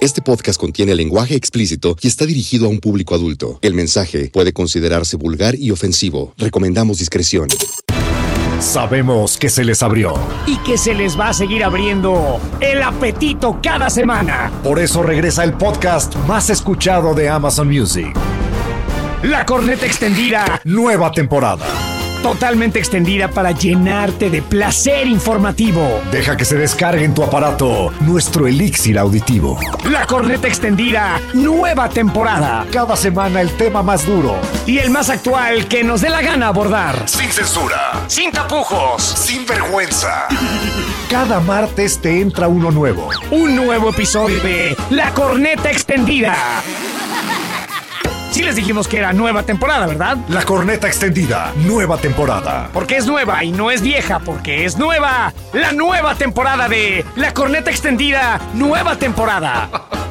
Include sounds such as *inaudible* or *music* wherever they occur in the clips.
Este podcast contiene lenguaje explícito y está dirigido a un público adulto. El mensaje puede considerarse vulgar y ofensivo. Recomendamos discreción. Sabemos que se les abrió. y que se les va a seguir abriendo el apetito cada semana. Por eso regresa el podcast más escuchado de Amazon Music. La corneta extendida, Nueva temporada. Totalmente extendida para llenarte de placer informativo. Deja que se descargue en tu aparato nuestro elixir auditivo. La corneta extendida, nueva temporada. Cada semana el tema más duro. Y el más actual que nos dé la gana abordar. Sin censura. Sin tapujos. Sin vergüenza. Cada martes te entra uno nuevo. Un nuevo episodio de La corneta extendida. Sí les dijimos que era nueva temporada, ¿verdad? La corneta extendida. Nueva temporada. Porque es nueva y no es vieja, porque es nueva. La nueva temporada de La corneta extendida, nueva temporada. *laughs*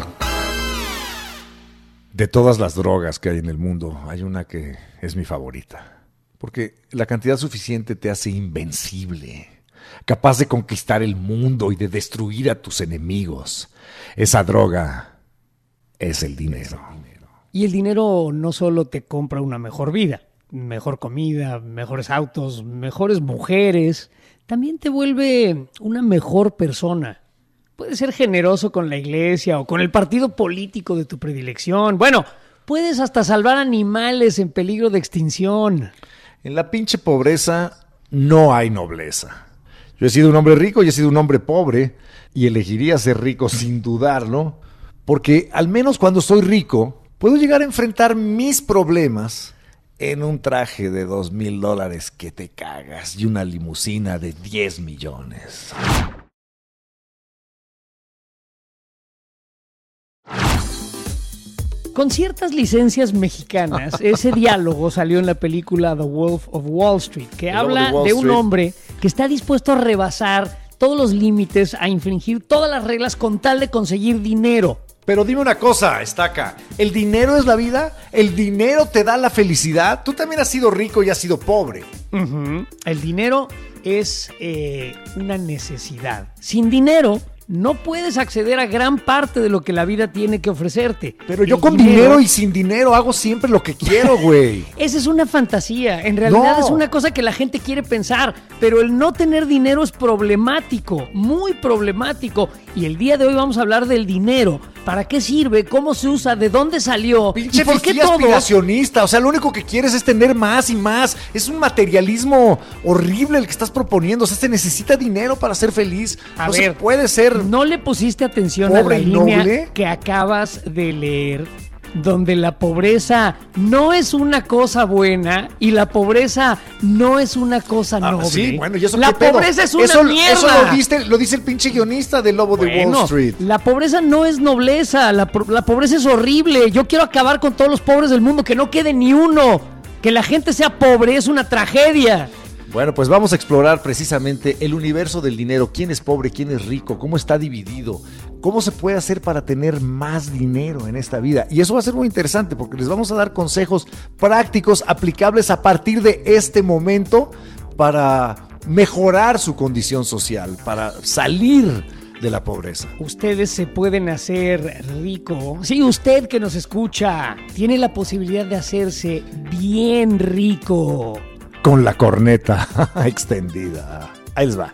De todas las drogas que hay en el mundo, hay una que es mi favorita. Porque la cantidad suficiente te hace invencible, capaz de conquistar el mundo y de destruir a tus enemigos. Esa droga es el dinero. Y el dinero no solo te compra una mejor vida, mejor comida, mejores autos, mejores mujeres, también te vuelve una mejor persona. Puedes ser generoso con la iglesia o con el partido político de tu predilección. Bueno, puedes hasta salvar animales en peligro de extinción. En la pinche pobreza no hay nobleza. Yo he sido un hombre rico y he sido un hombre pobre y elegiría ser rico sin dudarlo, porque al menos cuando soy rico puedo llegar a enfrentar mis problemas en un traje de dos mil dólares que te cagas y una limusina de 10 millones. Con ciertas licencias mexicanas, *laughs* ese diálogo salió en la película The Wolf of Wall Street, que El habla de un hombre que está dispuesto a rebasar todos los límites, a infringir todas las reglas con tal de conseguir dinero. Pero dime una cosa, Estaca, ¿el dinero es la vida? ¿El dinero te da la felicidad? Tú también has sido rico y has sido pobre. El dinero es eh, una necesidad. Sin dinero no puedes acceder a gran parte de lo que la vida tiene que ofrecerte. Pero yo El con dinero y sin dinero hago siempre lo que quiero, *laughs* güey. Esa es una fantasía. En realidad No. es una cosa que la gente quiere pensar. Pero el no tener dinero es problemático, muy problemático. Y el día de hoy vamos a hablar del dinero. ¿Para qué sirve? ¿Cómo se usa? ¿De dónde salió? Pinche ¿Y por qué todos? aspiracionista. O sea, lo único que quieres es tener más y más. Es un materialismo horrible el que estás proponiendo. O sea, se necesita dinero para ser feliz. A no ver, se puede ser. ¿No le pusiste atención Pobre a la línea noble? que acabas de leer? Donde la pobreza no es una cosa buena y la pobreza no es una cosa Ah, noble. sí, bueno, ¿y eso la qué pedo? pobreza es una eso, mierda. Eso lo, dice, lo dice el pinche guionista del Lobo de Wall Street. La pobreza no es nobleza, la pobreza es horrible. Yo quiero acabar con todos los pobres del mundo, que no quede ni uno. Que la gente sea pobre es una tragedia. Bueno, pues vamos a explorar precisamente el universo del dinero. ¿Quién es pobre? ¿Quién es rico? ¿Cómo está dividido? ¿Cómo se puede hacer para tener más dinero en esta vida? Y eso va a ser muy interesante porque les vamos a dar consejos prácticos aplicables a partir de este momento para mejorar su condición social, para salir de la pobreza. Ustedes se pueden hacer rico. Sí, usted que nos escucha tiene la posibilidad de hacerse bien rico. Con la corneta *laughs* extendida. Ahí les va.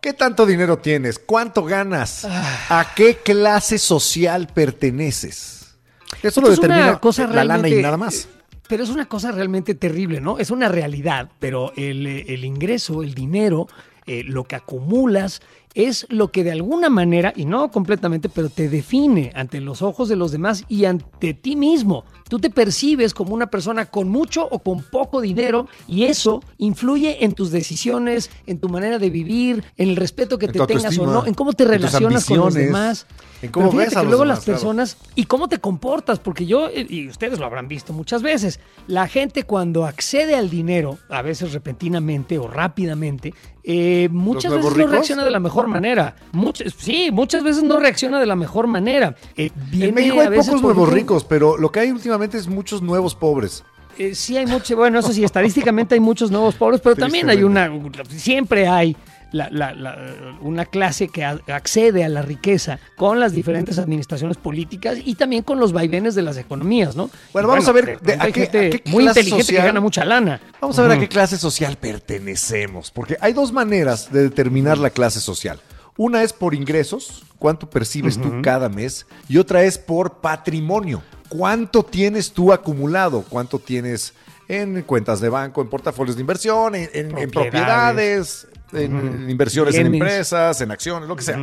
¿Qué tanto dinero tienes? ¿Cuánto ganas? ¿A qué clase social perteneces? Eso lo Esto es una determina cosa la lana y nada más. Pero es una cosa realmente terrible, ¿no? Es una realidad, pero el, eh, el ingreso, el dinero, eh, lo que acumulas es lo que de alguna manera, y no completamente, pero te define ante los ojos de los demás y ante ti mismo. Tú te percibes como una persona con mucho o con poco dinero y eso influye en tus decisiones, en tu manera de vivir, en el respeto que En te tengas o no, en cómo te relacionas con los demás. en cómo Pero ves a que los luego demás, las claro. personas y cómo te comportas, porque yo, eh, y ustedes lo habrán visto muchas veces, la gente cuando accede al dinero, a veces repentinamente o rápidamente, eh, muchas veces no reacciona de la mejor manera. Muchas, sí, muchas veces no reacciona de la mejor manera. Eh, En México hay pocos nuevos ricos, pero lo que hay últimamente es muchos nuevos pobres. eh, sí hay mucho, bueno, eso sí, estadísticamente hay muchos nuevos pobres, pero *laughs* también hay una, siempre hay la- la- la- una clase que a- accede a la riqueza con las diferentes administraciones políticas y también con los vaivenes de las economías, ¿no? Bueno, vamos a ver de a qué- gente a qué muy clase inteligente social- que gana mucha lana. Vamos a ver a qué clase social pertenecemos, porque hay dos maneras de determinar la clase social. Una es por ingresos, cuánto percibes tú cada mes, y otra es por patrimonio, cuánto tienes tú acumulado, cuánto tienes en cuentas de banco, en portafolios de inversión, en, en- en Propiedades. En, inversiones en empresas, en acciones, lo que sea.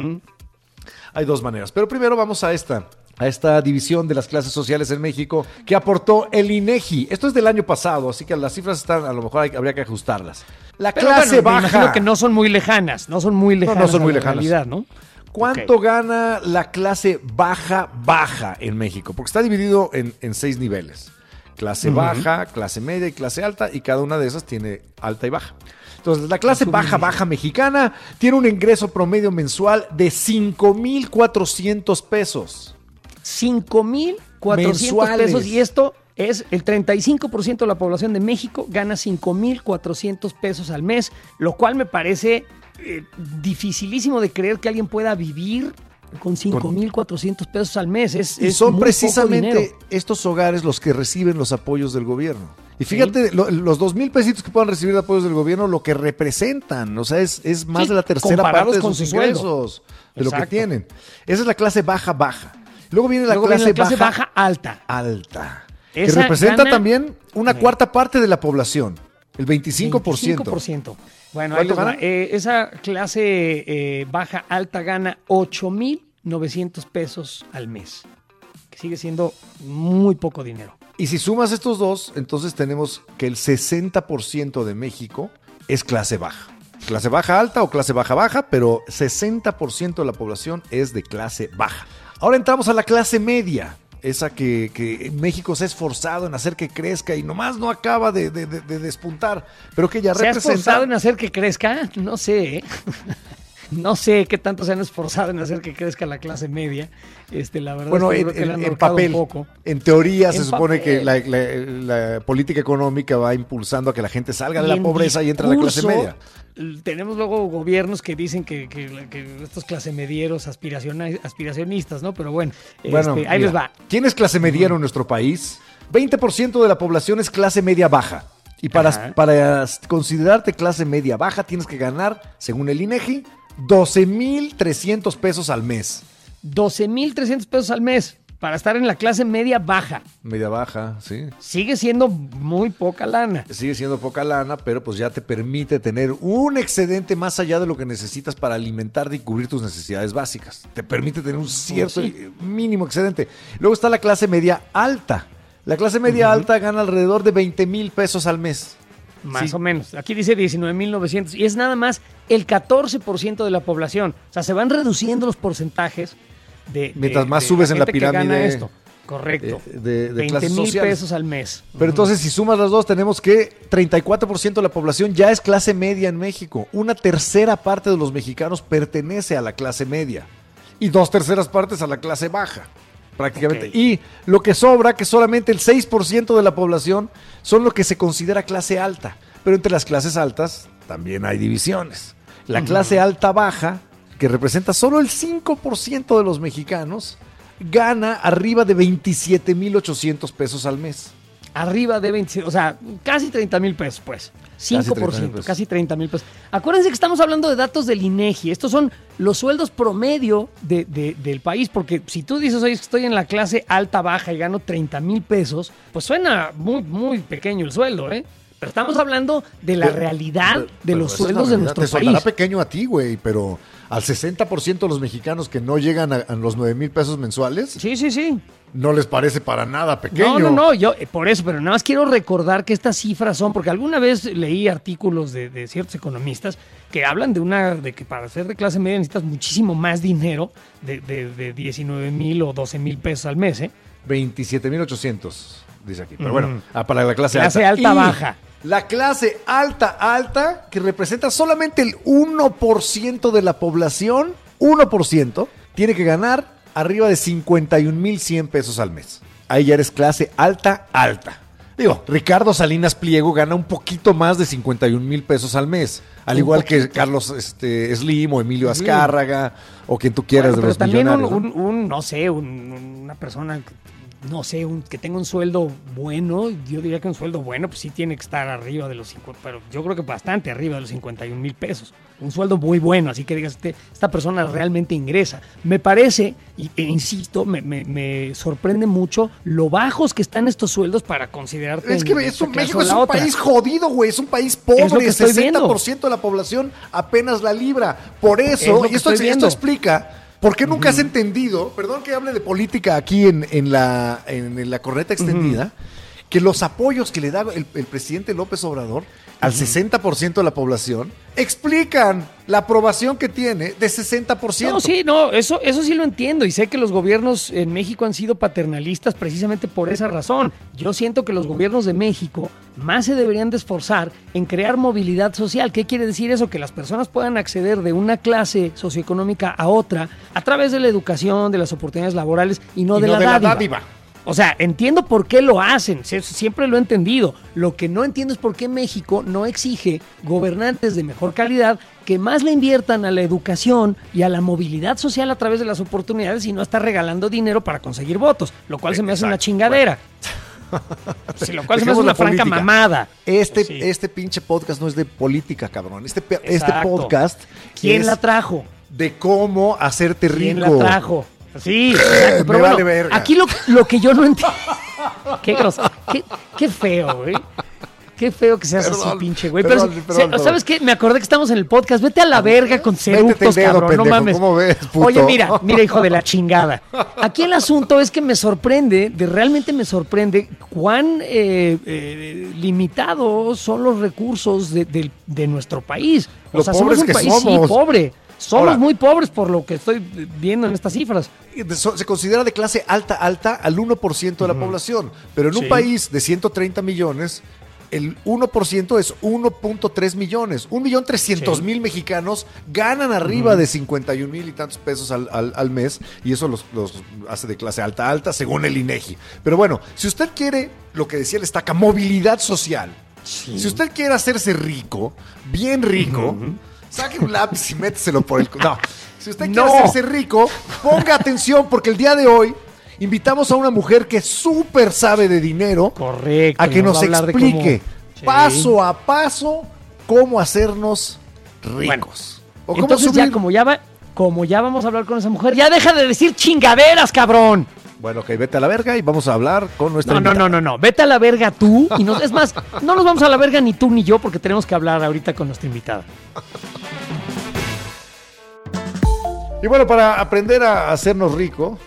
Hay dos maneras. Pero primero vamos a esta, a esta división de las clases sociales en México que aportó el INEGI. Esto es del año pasado, así que las cifras están, a lo mejor hay- habría que ajustarlas. La Pero clase bueno, me imagino baja. que no son muy lejanas, no son muy no lejanas. son muy lejanas. realidad, ¿no? ¿Cuánto gana la clase baja baja en México? Porque está dividido en, en seis niveles. Clase baja, clase media y clase alta, y cada una de esas tiene alta y baja. Entonces, la clase baja baja mexicana tiene un ingreso promedio mensual de 5,400 pesos. 5,400 Mensuales. pesos y esto es el 35% de la población de México gana 5,400 pesos al mes, lo cual me parece eh, dificilísimo de creer que alguien pueda vivir con 5,400 pesos al mes. Es, Y es son muy precisamente estos hogares los que reciben los apoyos del gobierno. Y fíjate, lo- los dos mil pesitos que puedan recibir de apoyos del gobierno, lo que representan, o sea, es, es más Sí, de la tercera parte de con sus ingresos, de lo que tienen. Esa es la clase baja, baja. Luego viene la, Luego clase, viene la clase baja, baja alta. alta, que representa gana- también una cuarta parte de la población, el 25%. 25%. Bueno, ahí. Eh, esa clase eh, baja alta gana 8,900 pesos al mes, sigue siendo muy poco dinero. Y si sumas estos dos, entonces tenemos que el 60% de México es clase baja. Clase baja alta o clase baja baja, pero 60% de la población es de clase baja. Ahora entramos a la clase media, esa que, que México se ha esforzado en hacer que crezca y nomás no acaba de, de- de- de despuntar, pero que ya ¿Se ha representa... esforzado en hacer que crezca? No sé. ¿eh? *laughs* No sé qué tanto se han esforzado en hacer que crezca la clase media. Este, la verdad Bueno, es que en, creo que en- papel, un poco. en teoría se supone papel. que la, la- la política económica va impulsando a que la gente salga de la pobreza y entre a la clase media. Tenemos luego gobiernos que dicen que, que- que estos clase medieros aspiraciona- aspiracionistas, ¿no? Pero bueno, Bueno, este, ahí mira, les va. ¿Quién es clase mediero en nuestro país? 20% de la población es clase media baja. Y para, Ajá. para considerarte clase media baja tienes que ganar, según el INEGI, 12,300 pesos al mes. 12,300 pesos al mes para estar en la clase media baja. Media baja, sí. Sigue siendo muy poca lana. Sigue siendo poca lana, pero pues ya te permite tener un excedente más allá de lo que necesitas para alimentarte y cubrir tus necesidades básicas. Te permite tener un cierto Sí. mínimo excedente. Luego está la clase media alta. La clase media alta gana alrededor de 20 mil pesos al mes. Más Sí. o menos. Aquí dice 19.900 y es nada más el 14% de la población. O sea, se van reduciendo los porcentajes de... de- Mientras más de subes en la gente que gana pirámide, esto. Correcto. de- de 20 clases mil pesos al mes. Pero entonces, si sumas las dos, tenemos que 34% de la población ya es clase media en México. Una tercera parte de los mexicanos pertenece a la clase media. Y dos terceras partes a la clase baja, prácticamente. Y lo que sobra, que solamente el 6% de la población, son lo que se considera clase alta. Pero entre las clases altas también hay divisiones. La clase alta baja, que representa solo el 5% de los mexicanos, gana arriba de 27,800 pesos al mes. Arriba de 20, o sea, casi 30 mil pesos, pues. 5%, 30,000 pesos. casi 30 mil pesos. Acuérdense que estamos hablando de datos del INEGI. Estos son los sueldos promedio de- de- del país, porque si tú dices, oye, estoy en la clase alta baja y gano 30 mil pesos, pues suena muy, muy pequeño el sueldo, ¿eh? Pero estamos hablando de la Pero- realidad pero- de pero los sueldos de nuestro Te país. pequeño a ti, güey, pero al 60% de los mexicanos que no llegan a, a los 9 mil pesos mensuales, Sí, sí, sí. No les parece para nada pequeño. No, no, no, yo eh, por eso, pero nada más quiero recordar que estas cifras son, porque alguna vez leí artículos de, de ciertos economistas que hablan de una, de que para ser de clase media necesitas muchísimo más dinero de, de, de 19 mil o 12 mil pesos al mes, ¿eh? 27,800, dice aquí. Pero bueno, ah, para la clase, Clase alta. alta, Y baja. La clase alta, alta, que representa solamente el 1% de la población, 1%, tiene que ganar arriba de 51,100 pesos al mes. Ahí ya eres clase alta, alta. Digo, Ricardo Salinas Pliego gana un poquito más de 51 mil pesos al mes. Al Un igual que. Carlos este, Slim o Emilio. Azcárraga o quien tú quieras Bueno, de pero los también un, millonarios. ¿no? un- un, no sé, un- una persona, no sé, un- que tenga un sueldo bueno, yo diría que un sueldo bueno, pues sí tiene que estar arriba de los 50, pero yo creo que bastante arriba de los 51 mil pesos. Un sueldo muy bueno, así que digas, este- esta persona realmente ingresa. Me parece, y, e insisto, me, me- me sorprende mucho lo bajos que están estos sueldos para considerarte. Es que en es esta un, clase México es un otra. país jodido, güey. Es un país pobre. estoy 60% de la población apenas la libra. Por Es eso, y esto, esto explica por qué nunca has entendido, perdón que hable de política aquí en, en la, en, la corneta extendida, que los apoyos que le da el, el presidente López Obrador al 60% de la población explican la aprobación que tiene de 60%. No, sí, no, eso, eso sí lo entiendo y sé que los gobiernos en México han sido paternalistas precisamente por esa razón. Yo siento que los gobiernos de México más se deberían de esforzar en crear movilidad social. ¿Qué quiere decir eso? Que las personas puedan acceder de una clase socioeconómica a otra a través de la educación, de las oportunidades laborales y no, Y de, no la, de la dádiva. O sea, entiendo por qué lo hacen, sie- siempre lo he entendido. Lo que no entiendo es por qué México no exige gobernantes de mejor calidad que más le inviertan a la educación y a la movilidad social a través de las oportunidades y no estar regalando dinero para conseguir votos, lo cual se me hace una chingadera. Sí, lo cual se me hace una franca mamada. Este, Sí. este pinche podcast no es de política, cabrón. Este, este podcast ¿Quién es la trajo? de cómo hacerte rico. ¿Quién la trajo? Sí, *laughs* exacto, pero bueno, verga. aquí lo, lo que yo no entiendo. *laughs* qué, qué, qué feo, güey. Qué feo que seas así, Perdón, pinche güey. perdón, Pero, perdón. ¿sabes qué? Me acordé que estamos en el podcast. Vete a la verga con seductos, cabrón. no mames. ¿cómo ves, puto? Oye, mira, *laughs* mira, hijo de la chingada. Aquí el asunto es que me sorprende, de realmente me sorprende cuán eh, eh, limitados son los recursos de, del- de nuestro país. O sea, somos pobres un que país sí, somos. pobre. Somos Ahora- muy pobres por lo que estoy viendo en estas cifras. Se considera de clase alta, alta al 1% de la población. Pero en un Sí. país de 130 millones, el 1% es 1.3 millones. 1.300.000 Sí. mil mexicanos ganan arriba de 51 mil y tantos pesos al, al- al mes. Y eso los, los hace de clase alta, alta, según el INEGI. Pero bueno, si usted quiere, lo que decía el estaca, movilidad social. Si usted quiere hacerse rico, bien rico, saque un lápiz y méteselo por el... No, si usted quiere No. hacerse rico, ponga atención porque el día de hoy invitamos a una mujer que súper sabe de dinero Correcto. a que nos a explique cómo- paso a paso cómo hacernos ricos. Bueno, o cómo Entonces ya subir- como ya va, como ya vamos a hablar con esa mujer, ya deja de decir chingaderas, cabrón. Bueno, ok, vete a la verga y vamos a hablar con nuestra No, no, invitada. no, no, no. Vete a la verga tú. Y nos, es más, no nos vamos a la verga ni tú ni yo porque tenemos que hablar ahorita con nuestra invitada. Y bueno, para aprender a hacernos rico,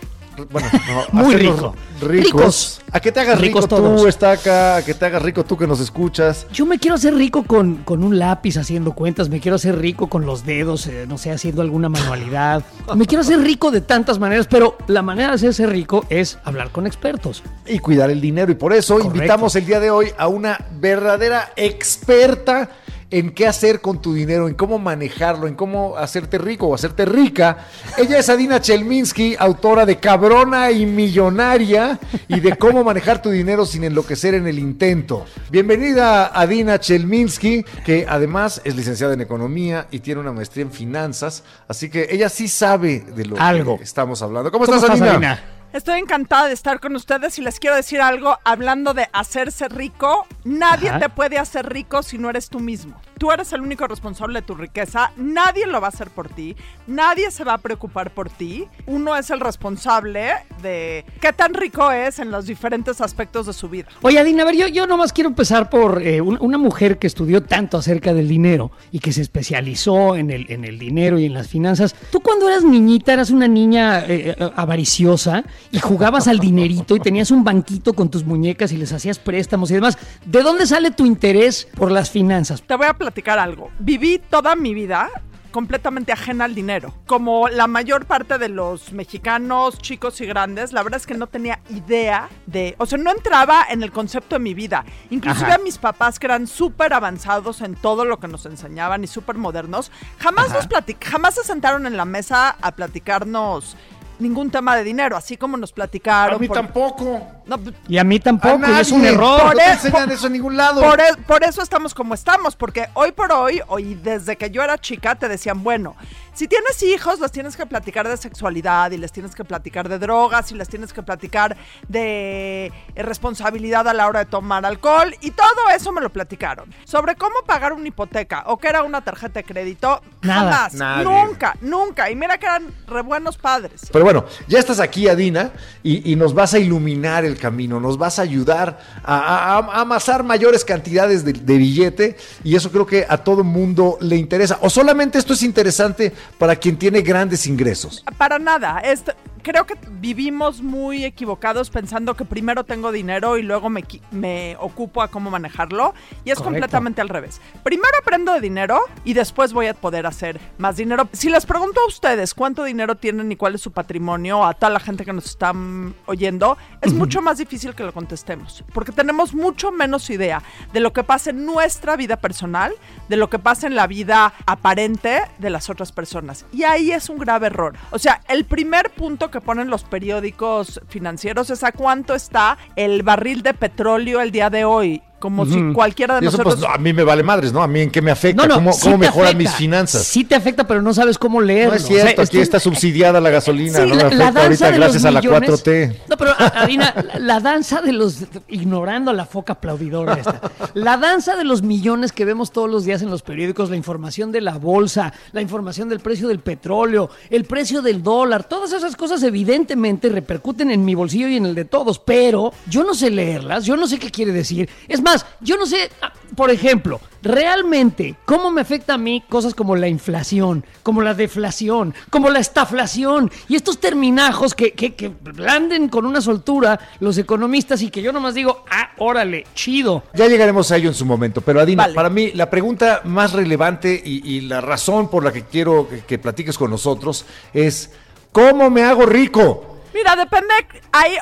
bueno, no, Muy hacernos rico. Ricos, Ricos. a que te hagas Ricos rico todos. tú, Estaca, a que te hagas rico tú que nos escuchas. Yo me quiero hacer rico con, con un lápiz haciendo cuentas, me quiero hacer rico con los dedos, eh, no sé, haciendo alguna manualidad. Me quiero hacer rico de tantas maneras, pero la manera de hacerse rico es hablar con expertos. y cuidar el dinero. Y por eso Correcto. invitamos el día de hoy a una verdadera experta en qué hacer con tu dinero, en cómo manejarlo, en cómo hacerte rico o hacerte rica. Ella es Adina Chelminsky, autora de Cabrona y Millonaria y de cómo manejar tu dinero sin enloquecer en el intento. Bienvenida Adina Chelminsky, que además es licenciada en economía y tiene una maestría en finanzas, así que ella sí sabe de lo Algo. que estamos hablando. ¿Cómo, ¿Cómo estás, estás, Adina? Adina? Estoy encantada de estar con ustedes y les quiero decir algo, hablando de hacerse rico, nadie Ajá. te puede hacer rico si no eres tú mismo. Tú eres el único responsable de tu riqueza, nadie lo va a hacer por ti, nadie se va a preocupar por ti, uno es el responsable de qué tan rico es en los diferentes aspectos de su vida. Oye, Adina, a ver, yo, yo nomás quiero empezar por eh, un- una mujer que estudió tanto acerca del dinero y que se especializó en el, en el dinero y en las finanzas. Tú cuando eras niñita eras una niña eh, eh, avariciosa y jugabas al dinerito y tenías un banquito con tus muñecas y les hacías préstamos y demás. ¿De dónde sale tu interés por las finanzas? Te voy a platicar algo. Viví toda mi vida completamente ajena al dinero. Como la mayor parte de los mexicanos, chicos y grandes, la verdad es que no tenía idea de, o sea, no entraba en el concepto de mi vida. Inclusive Ajá. a mis papás que eran súper avanzados en todo lo que nos enseñaban y súper modernos, jamás nos platic jamás se sentaron en la mesa a platicarnos ningún tema de dinero, así como nos platicaron. A mí por- tampoco. No, Y a mí tampoco, y A es un error. No te enseñan por- eso en ningún lado. Por, por eso estamos como estamos, porque hoy por hoy, hoy desde que yo era chica, te decían, bueno, si tienes hijos, les tienes que platicar de sexualidad y les tienes que platicar de drogas y les tienes que platicar de responsabilidad a la hora de tomar alcohol y todo eso me lo platicaron. Sobre cómo pagar una hipoteca o qué era una tarjeta de crédito, Nada. jamás, Nadie. nunca, nunca. Y mira que eran re buenos padres. Pero bueno, ya estás aquí, Adina, y, y nos vas a iluminar el camino, nos vas a ayudar a, a- a amasar mayores cantidades de, de billete, y eso creo que a todo mundo le interesa. O solamente esto es interesante para quien tiene grandes ingresos. Para nada. Esto- creo que vivimos muy equivocados pensando que primero tengo dinero y luego me, me ocupo a cómo manejarlo. Y es Correcto. completamente al revés. Primero aprendo de dinero y después voy a poder hacer más dinero. Si les pregunto a ustedes cuánto dinero tienen y cuál es su patrimonio, a toda la gente que nos está mm, oyendo, es mucho más difícil que lo contestemos. Porque tenemos mucho menos idea de lo que pasa en nuestra vida personal, de lo que pasa en la vida aparente de las otras personas. Y ahí es un grave error. O sea, el primer punto que ponen los periódicos financieros es a cuánto está el barril de petróleo el día de hoy. Como si cualquiera de Y eso, nosotros... pues, no, a mí me vale madres, ¿no? A mí en qué me afecta, No, no, cómo, sí cómo mejoran afecta. mis finanzas. Sí te afecta, pero no sabes cómo leerlo. no es O sea, cierto, aquí está subsidiada la gasolina, Sí, no me la, la afecta danza ahorita de los gracias a la millones. 4T. No, pero *laughs* Adina, la, la danza de los ignorando a la foca aplaudidora esta. La danza de los millones que vemos todos los días en los periódicos, la información de la bolsa, la información del precio del petróleo, el precio del dólar, todas esas cosas evidentemente repercuten en mi bolsillo y en el de todos, pero yo no sé leerlas, yo no sé qué quiere decir. Es más, yo no sé, ah, por ejemplo, realmente cómo me afecta a mí cosas como la inflación, como la deflación, como la estaflación y estos terminajos que, que, que blanden con una soltura los economistas y que yo nomás digo, ah, órale, chido. Ya llegaremos a ello en su momento, pero Adina, Vale. para mí la pregunta más relevante y, y la razón por la que quiero que, que platiques con nosotros es, ¿cómo me hago rico? Mira, depende,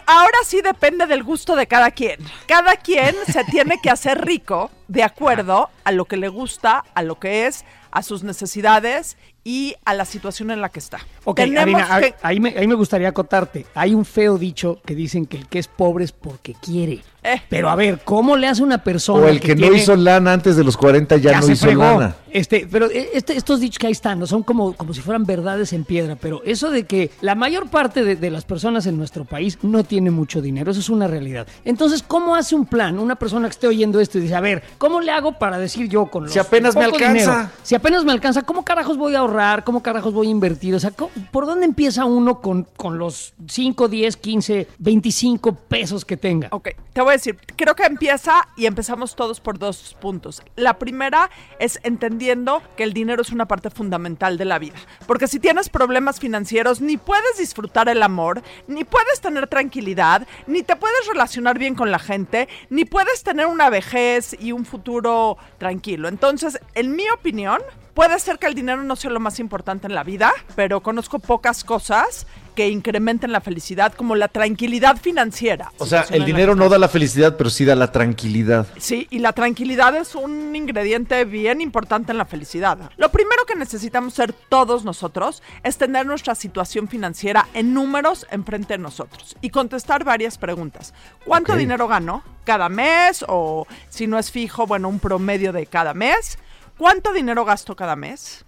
ahora sí depende del gusto de cada quien. Cada quien se tiene que hacer rico de acuerdo a lo que le gusta, a lo que es, a sus necesidades y a la situación en la que está. Ok, Adina, que- ahí, me, ahí me gustaría acotarte. Hay un feo dicho que dicen que el que es pobre es porque quiere. Eh. Pero a ver, ¿cómo le hace una persona O el que, no tiene- hizo lana antes de los 40 ya, no se hizo fregó. lana. Este, pero eh, este- estos dichos que ahí están, ¿no? son como, como si fueran verdades en piedra, pero eso de que la mayor parte de, de las personas en nuestro país no tiene mucho dinero, eso es una realidad. Entonces, ¿cómo hace un plan una persona que esté oyendo esto y dice, a ver, ¿cómo le hago para decir yo con los Si apenas me alcanza. si apenas me alcanza, ¿cómo carajos voy a ahorrar? ¿Cómo carajos voy a invertir? O sea, ¿cómo- ¿por dónde empieza uno con, con los 5, 10, 15, 25 pesos que tenga? Ok, te voy a decir, creo que empieza y empezamos todos por dos puntos. La primera es entendiendo que el dinero es una parte fundamental de la vida. Porque si tienes problemas financieros, ni puedes disfrutar el amor, ni puedes tener tranquilidad, ni te puedes relacionar bien con la gente, ni puedes tener una vejez y un futuro tranquilo. Entonces, en mi opinión, puede ser que el dinero no sea lo más importante en la vida, pero conozco pocas cosas que incrementen la felicidad, como la tranquilidad financiera. O sea, el dinero no da la felicidad, pero sí da la tranquilidad. Sí, y la tranquilidad es un ingrediente bien importante en la felicidad. Lo primero que necesitamos ser todos nosotros es tener nuestra situación financiera en números enfrente de nosotros y contestar varias preguntas. ¿Cuánto dinero gano cada mes? O si no es fijo, bueno, un promedio de cada mes. ¿Cuánto dinero gasto cada mes?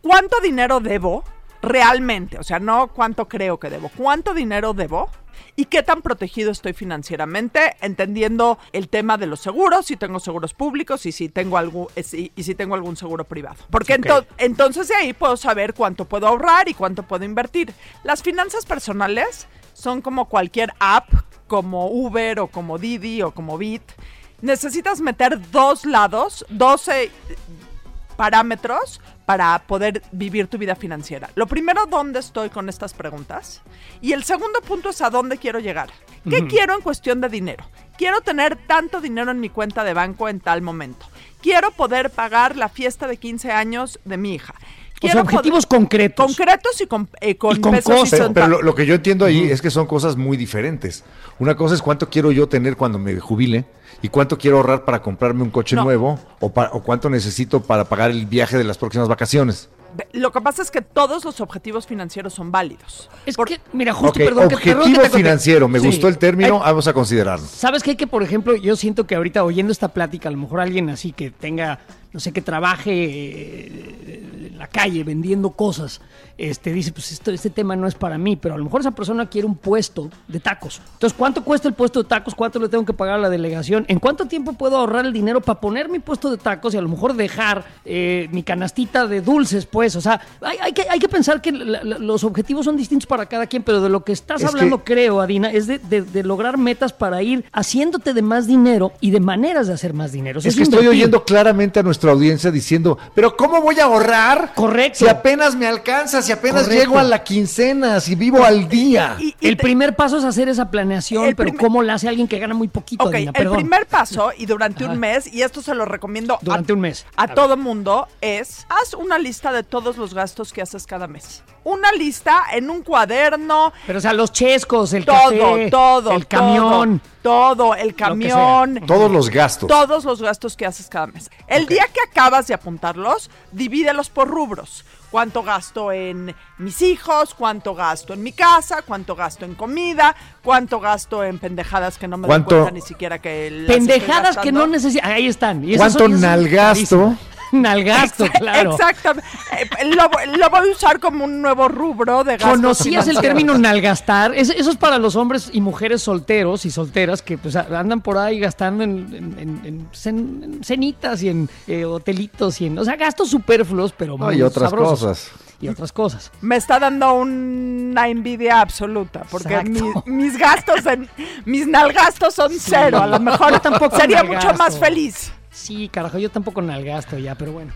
¿Cuánto dinero debo? realmente, o sea, no cuánto creo que debo, cuánto dinero debo y qué tan protegido estoy financieramente, entendiendo el tema de los seguros, si tengo seguros públicos y si tengo algún eh, si- y si tengo algún seguro privado. Porque ento- entonces de ahí puedo saber cuánto puedo ahorrar y cuánto puedo invertir. Las finanzas personales son como cualquier app, como Uber o como Didi o como Bit. Necesitas meter dos lados, 12 parámetros para poder vivir tu vida financiera. Lo primero, ¿dónde estoy con estas preguntas? Y el segundo punto es a dónde quiero llegar. ¿Qué quiero en cuestión de dinero? Quiero tener tanto dinero en mi cuenta de banco en tal momento. Quiero poder pagar la fiesta de 15 años de mi hija. O sea, Quiero objetivos poder- concretos. Concretos y con, eh, con Y con pesos costos. y Pero, lo, lo que yo entiendo ahí es que son cosas muy diferentes. Una cosa es cuánto quiero yo tener cuando me jubile y cuánto quiero ahorrar para comprarme un coche No. nuevo o, cuánto necesito para pagar el viaje de las próximas vacaciones. Lo que pasa es que todos los objetivos financieros son válidos. Es Por- que, mira, justo, perdón, que, perdón que objetivo te financiero, me Sí. gustó el término, Ay, vamos a considerarlo. ¿Sabes qué? Que, por ejemplo, yo siento que ahorita oyendo esta plática, a lo mejor alguien así que tenga, no sé, que trabaje eh, en la calle vendiendo cosas, este, dice, pues esto, este tema no es para mí, pero a lo mejor esa persona quiere un puesto de tacos. Entonces, ¿cuánto cuesta el puesto de tacos? ¿Cuánto le tengo que pagar a la delegación? ¿En cuánto tiempo puedo ahorrar el dinero para poner mi puesto de tacos y a lo mejor dejar eh, mi canastita de dulces, pues? O sea, hay, hay que, hay que pensar que la- la- los objetivos son distintos para cada quien, pero de lo que estás Es hablando, que- creo, Adina, es de, de- de lograr metas para ir haciéndote de más dinero y de maneras de hacer más dinero. O sea, Es que estoy oyendo claramente a nuestra audiencia diciendo, pero ¿cómo voy a ahorrar? Correcto. Si apenas me alcanza, si apenas Correcto. llego a la quincena, si vivo al día. y- y El te- primer paso es hacer esa planeación, El pero primer- ¿cómo la hace alguien que gana muy poquito, Ok, Adina? el primer paso y durante Ajá. un mes, y esto se lo recomiendo Durante a, un mes. a A todo mundo, es haz una lista de todos los gastos que haces cada mes. Una lista en un cuaderno, Pero, o sea, los chescos, el todo, café, todo, el camión. todo, todo, el camión, Todos los gastos. todos los gastos que haces cada mes. El día que acabas de apuntarlos, divídelos por rubros. ¿Cuánto gasto en mis hijos? ¿Cuánto gasto en mi casa? ¿Cuánto gasto en comida? ¿Cuánto gasto en pendejadas que no me doy ¿Cuánto- cuenta ni siquiera que las estoy Pendejadas que no necesitan. Ahí están. Y ¿Cuánto nalgasto? Nalgasto, claro. Exactamente. Eh, Lo, lo voy a usar como un nuevo rubro de gastos ¿Conocías el término nalgastar? Es- eso es para los hombres y mujeres solteros y solteras que pues, andan por ahí gastando en, en- en- en cen- en cenitas y en eh, hotelitos y en... O sea, gastos superfluos, pero No, muy y otras sabrosos. cosas. Y otras cosas. Me está dando una envidia absoluta, porque mi- *laughs* mis gastos, en, mis nalgastos son cero. A lo mejor tampoco sería nalgasto. mucho más feliz. Sí, carajo, yo tampoco nalgasto ya, pero bueno.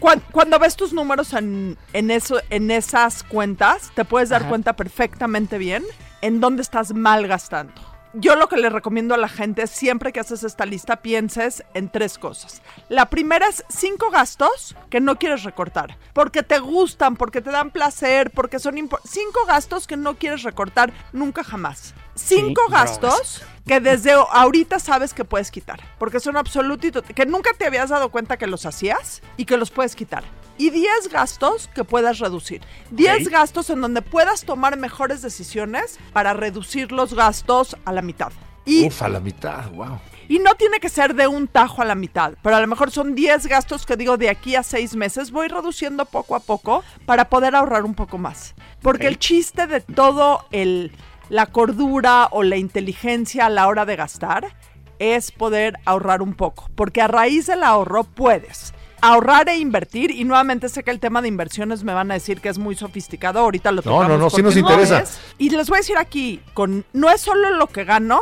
Cuan- Cuando, ves tus números en, en, eso, en esas cuentas, te puedes dar Ajá. cuenta perfectamente bien en dónde estás mal gastando. Yo lo que le recomiendo a la gente es siempre que haces esta lista pienses en tres cosas. La primera es cinco gastos que no quieres recortar, porque te gustan, porque te dan placer, porque son cinco gastos que no quieres recortar nunca jamás. Cinco Sí, gastos que desde ahorita sabes que puedes quitar, porque son absolutitos, que nunca te habías dado cuenta que los hacías y que los puedes quitar. Y 10 gastos que puedas reducir. 10 Ok. gastos en donde puedas tomar mejores decisiones para reducir los gastos a la mitad. Y, Uf, a la mitad, wow. y no tiene que ser de un tajo a la mitad, pero a lo mejor son 10 gastos que digo de aquí a 6 meses voy reduciendo poco a poco para poder ahorrar un poco más. Porque el chiste de todo el la cordura o la inteligencia a la hora de gastar es poder ahorrar un poco, porque a raíz del ahorro puedes ahorrar e invertir y nuevamente sé que el tema de inversiones me van a decir que es muy sofisticado, ahorita lo No, tocamos no, no, sí porque nos no interesa. es. Y les voy a decir aquí, con no es solo lo que gano,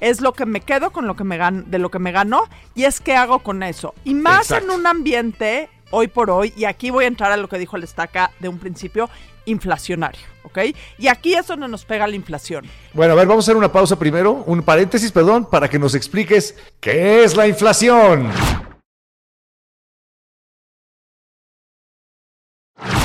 es lo que me quedo con lo que me gano, de lo que me gano y es qué hago con eso. Y más Exacto. en un ambiente hoy por hoy, y aquí voy a entrar a lo que dijo el estaca de un principio, inflacionario, ¿ok? Y aquí es donde nos pega la inflación. Bueno, a ver, vamos a hacer una pausa primero, un paréntesis, perdón, para que nos expliques qué es la inflación.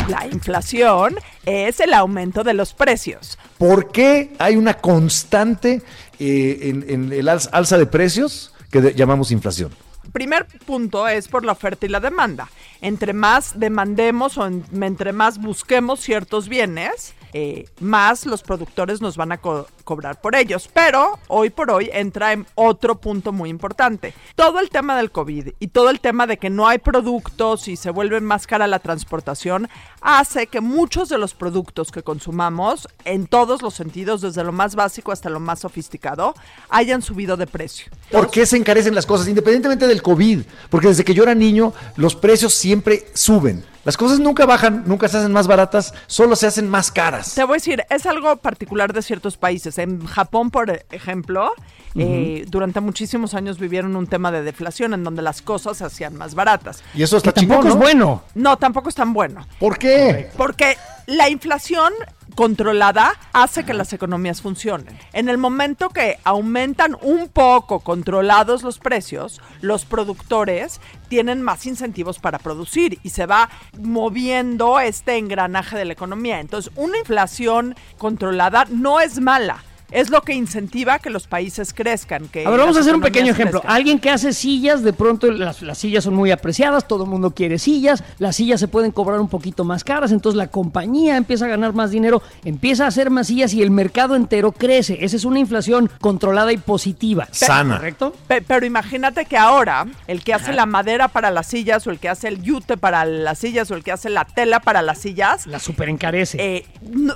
La inflación es el aumento de los precios. ¿Por qué hay una constante eh, en, en el alza, de precios que de- llamamos inflación? Primer punto es por la oferta y la demanda. Entre más demandemos o en- entre más busquemos ciertos bienes, eh, más los productores nos van a co- cobrar por ellos. Pero hoy por hoy entra en otro punto muy importante. Todo el tema del COVID y todo el tema de que no hay productos y se vuelve más cara la transportación hace que muchos de los productos que consumamos en todos los sentidos, desde lo más básico hasta lo más sofisticado, hayan subido de precio. ¿Por qué se encarecen las cosas? Independientemente del COVID. Porque desde que yo era niño, los precios siempre suben. Las cosas nunca bajan, nunca se hacen más baratas, solo se hacen más caras. Te voy a decir, es algo particular de ciertos países. En Japón, por ejemplo, eh, durante muchísimos años vivieron un tema de deflación en donde las cosas se hacían más baratas. Y eso está Que tampoco chingón, es ¿no? bueno. No, tampoco es tan bueno. ¿Por qué? Porque la inflación controlada hace que las economías funcionen. En el momento que aumentan un poco controlados los precios, los productores tienen más incentivos para producir y se va moviendo este engranaje de la economía. Entonces, una inflación controlada no es mala. Es lo que incentiva que los países crezcan. Que A ver, vamos a hacer un pequeño ejemplo. crezcan. Alguien que hace sillas, de pronto las, las sillas son muy apreciadas, todo el mundo quiere sillas, las sillas se pueden cobrar un poquito más caras, entonces la compañía empieza a ganar más dinero, empieza a hacer más sillas y el mercado entero crece. Esa es una inflación controlada y positiva. Sana. ¿Correcto? Pe- pero imagínate que ahora el que hace la madera para las sillas o el que hace el yute para las sillas o el que hace la tela para las sillas, La super encarece. eh,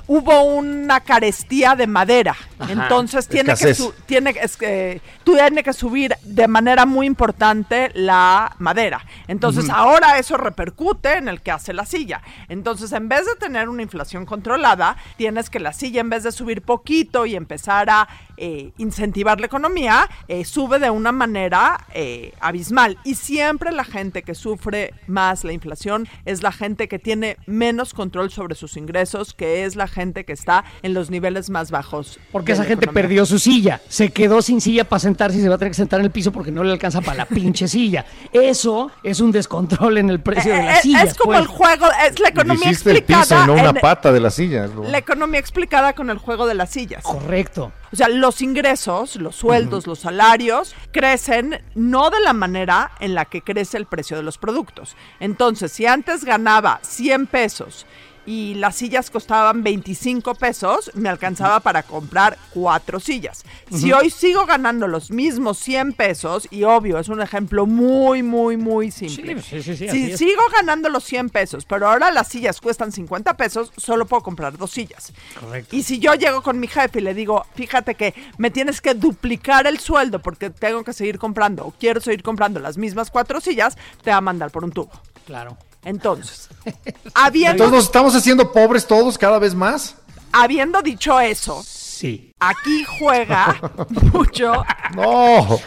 hubo una carestía de madera. Entonces tiene que, Escasez. tiene, es que, tiene que subir de manera muy importante la madera. Entonces ahora eso repercute en el que hace la silla. Entonces en vez de tener una inflación controlada, tienes que la silla en vez de subir poquito y empezar a eh, incentivar la economía, eh, sube de una manera eh, abismal. Y siempre la gente que sufre más la inflación es la gente que tiene menos control sobre sus ingresos, que es la gente que está en los niveles más bajos. Porque esa la gente economía. perdió su silla, se quedó sin silla para sentarse y se va a tener que sentar en el piso porque no le alcanza para la *laughs* pinche silla. Eso es un descontrol en el precio de las eh, sillas. es como pues. el juego, es la economía Hiciste el explicada. piso y no una en- pata de la silla. ¿no? la economía explicada con el juego de las sillas. Correcto. O sea, los ingresos, los sueldos, los salarios crecen no de la manera en la que crece el precio de los productos. Entonces, si antes ganaba 100 pesos y las sillas costaban 25 pesos, me alcanzaba para comprar cuatro sillas. Si hoy sigo ganando los mismos 100 pesos, y obvio, es un ejemplo muy, muy, muy simple. Sí, sí, sí, sí, si sigo ganando los 100 pesos, pero ahora las sillas cuestan 50 pesos, solo puedo comprar dos sillas. Correcto. Y si yo llego con mi jefe y le digo, fíjate que me tienes que duplicar el sueldo porque tengo que seguir comprando o quiero seguir comprando las mismas cuatro sillas, te va a mandar por un tubo. Claro. Entonces, habiendo, Entonces nos estamos haciendo pobres todos cada vez más. habiendo dicho eso, Sí. aquí juega *laughs* mucho, No.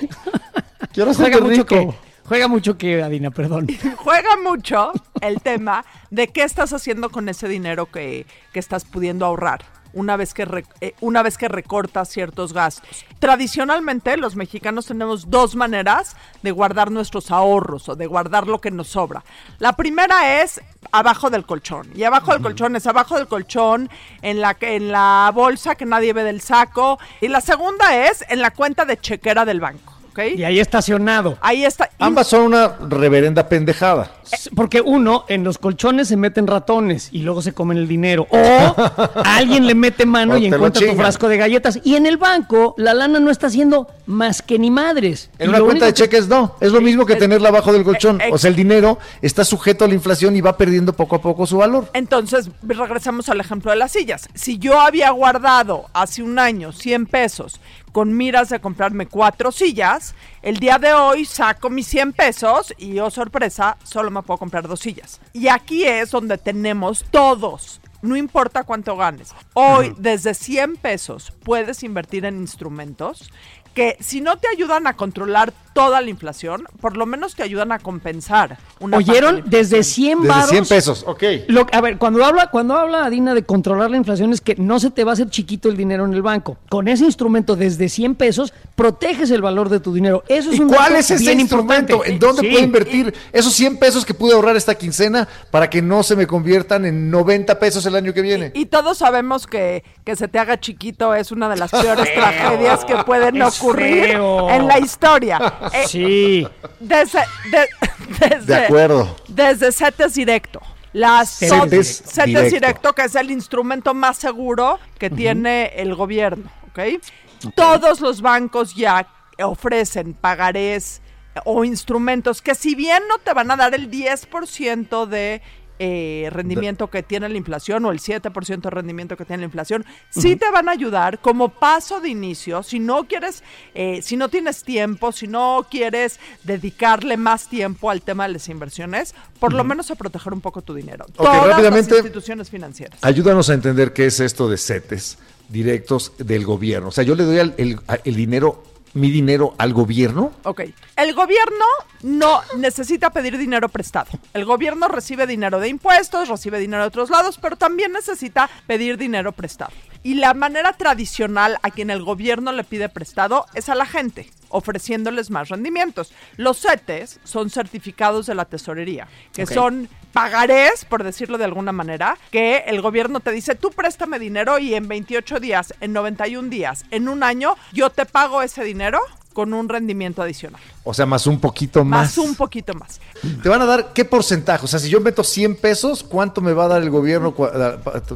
Quiero ser Juega mucho rico. que, juega mucho que, Adina, perdón. *laughs* juega mucho el tema de qué estás haciendo con ese dinero que, que estás pudiendo ahorrar. Una vez, que re- eh, una vez que recortas ciertos gastos. Tradicionalmente los mexicanos tenemos dos maneras de guardar nuestros ahorros o de guardar lo que nos sobra. La primera es abajo del colchón. Y abajo del colchón es abajo del colchón, en la, en la bolsa que nadie ve del saco. Y la segunda es en la cuenta de chequera del banco. ¿Ok? Y ahí estacionado. Ahí está. Ambas son una reverenda pendejada. Porque uno, en los colchones se meten ratones y luego se comen el dinero. O *laughs* alguien le mete mano O y encuentra tu frasco de galletas. Y en el banco, la lana no está haciendo más que ni madres. En Y una cuenta de que- cheques no. Es lo mismo que es- tenerla abajo del colchón. eh, O sea, el dinero está sujeto a la inflación y va perdiendo poco a poco su valor. Entonces, regresamos al ejemplo de las sillas. Si yo había guardado hace un año 100 pesos con miras de comprarme cuatro sillas, el día de hoy saco mis 100 pesos y, oh sorpresa, solo me puedo comprar dos sillas. Y aquí es donde tenemos todos. No importa cuánto ganes. Hoy, desde 100 pesos, puedes invertir en instrumentos que si no te ayudan a controlar toda la inflación, por lo menos te ayudan a compensar una de ¿Oyeron? Desde inflación. 100 Desde varos. 100 pesos, ok. Lo- a ver, cuando habla, cuando habla Adina de controlar la inflación es que no se te va a hacer chiquito el dinero en el banco. Con ese instrumento desde 100 pesos proteges el valor de tu dinero. Eso es ¿Y un cuál es ese bien instrumento? importante. ¿En dónde Sí. puedo invertir esos 100 pesos que pude ahorrar esta quincena para que no se me conviertan en 90 pesos el año que viene? Y todos sabemos que que se te haga chiquito es una de las *laughs* peores tragedias que pueden Es ocurrir feo. en la historia. Eh, Sí. Desde, de, desde, De acuerdo. Desde CETES Directo. Las CETES CETES Directo. Directo, que es el instrumento más seguro que tiene el gobierno. ¿ok? Todos los bancos ya ofrecen pagarés o instrumentos que si bien no te van a dar el 10% de eh, rendimiento que tiene la inflación o el 7% de rendimiento que tiene la inflación, sí te van a ayudar como paso de inicio, si no quieres, eh, si no tienes tiempo, si no quieres dedicarle más tiempo al tema de las inversiones, por lo menos a proteger un poco tu dinero. Todas rápidamente, las instituciones financieras. Ayúdanos a entender qué es esto de CETES directos del gobierno. O sea, yo le doy el, a- el dinero, mi dinero al gobierno. Ok. El gobierno no necesita pedir dinero prestado. El gobierno recibe dinero de impuestos, recibe dinero de otros lados, pero también necesita pedir dinero prestado. Y la manera tradicional a quien el gobierno le pide prestado es a la gente, ofreciéndoles más rendimientos. Los CETES son certificados de la tesorería, que son pagarés, por decirlo de alguna manera, que el gobierno te dice, tú préstame dinero y en 28 días, en 91 días, en un año, yo te pago ese dinero con un rendimiento adicional. O sea, más un poquito más. Más un poquito más. ¿Te van a dar qué porcentaje? O sea, si yo meto 100 pesos, ¿cuánto me va a dar el gobierno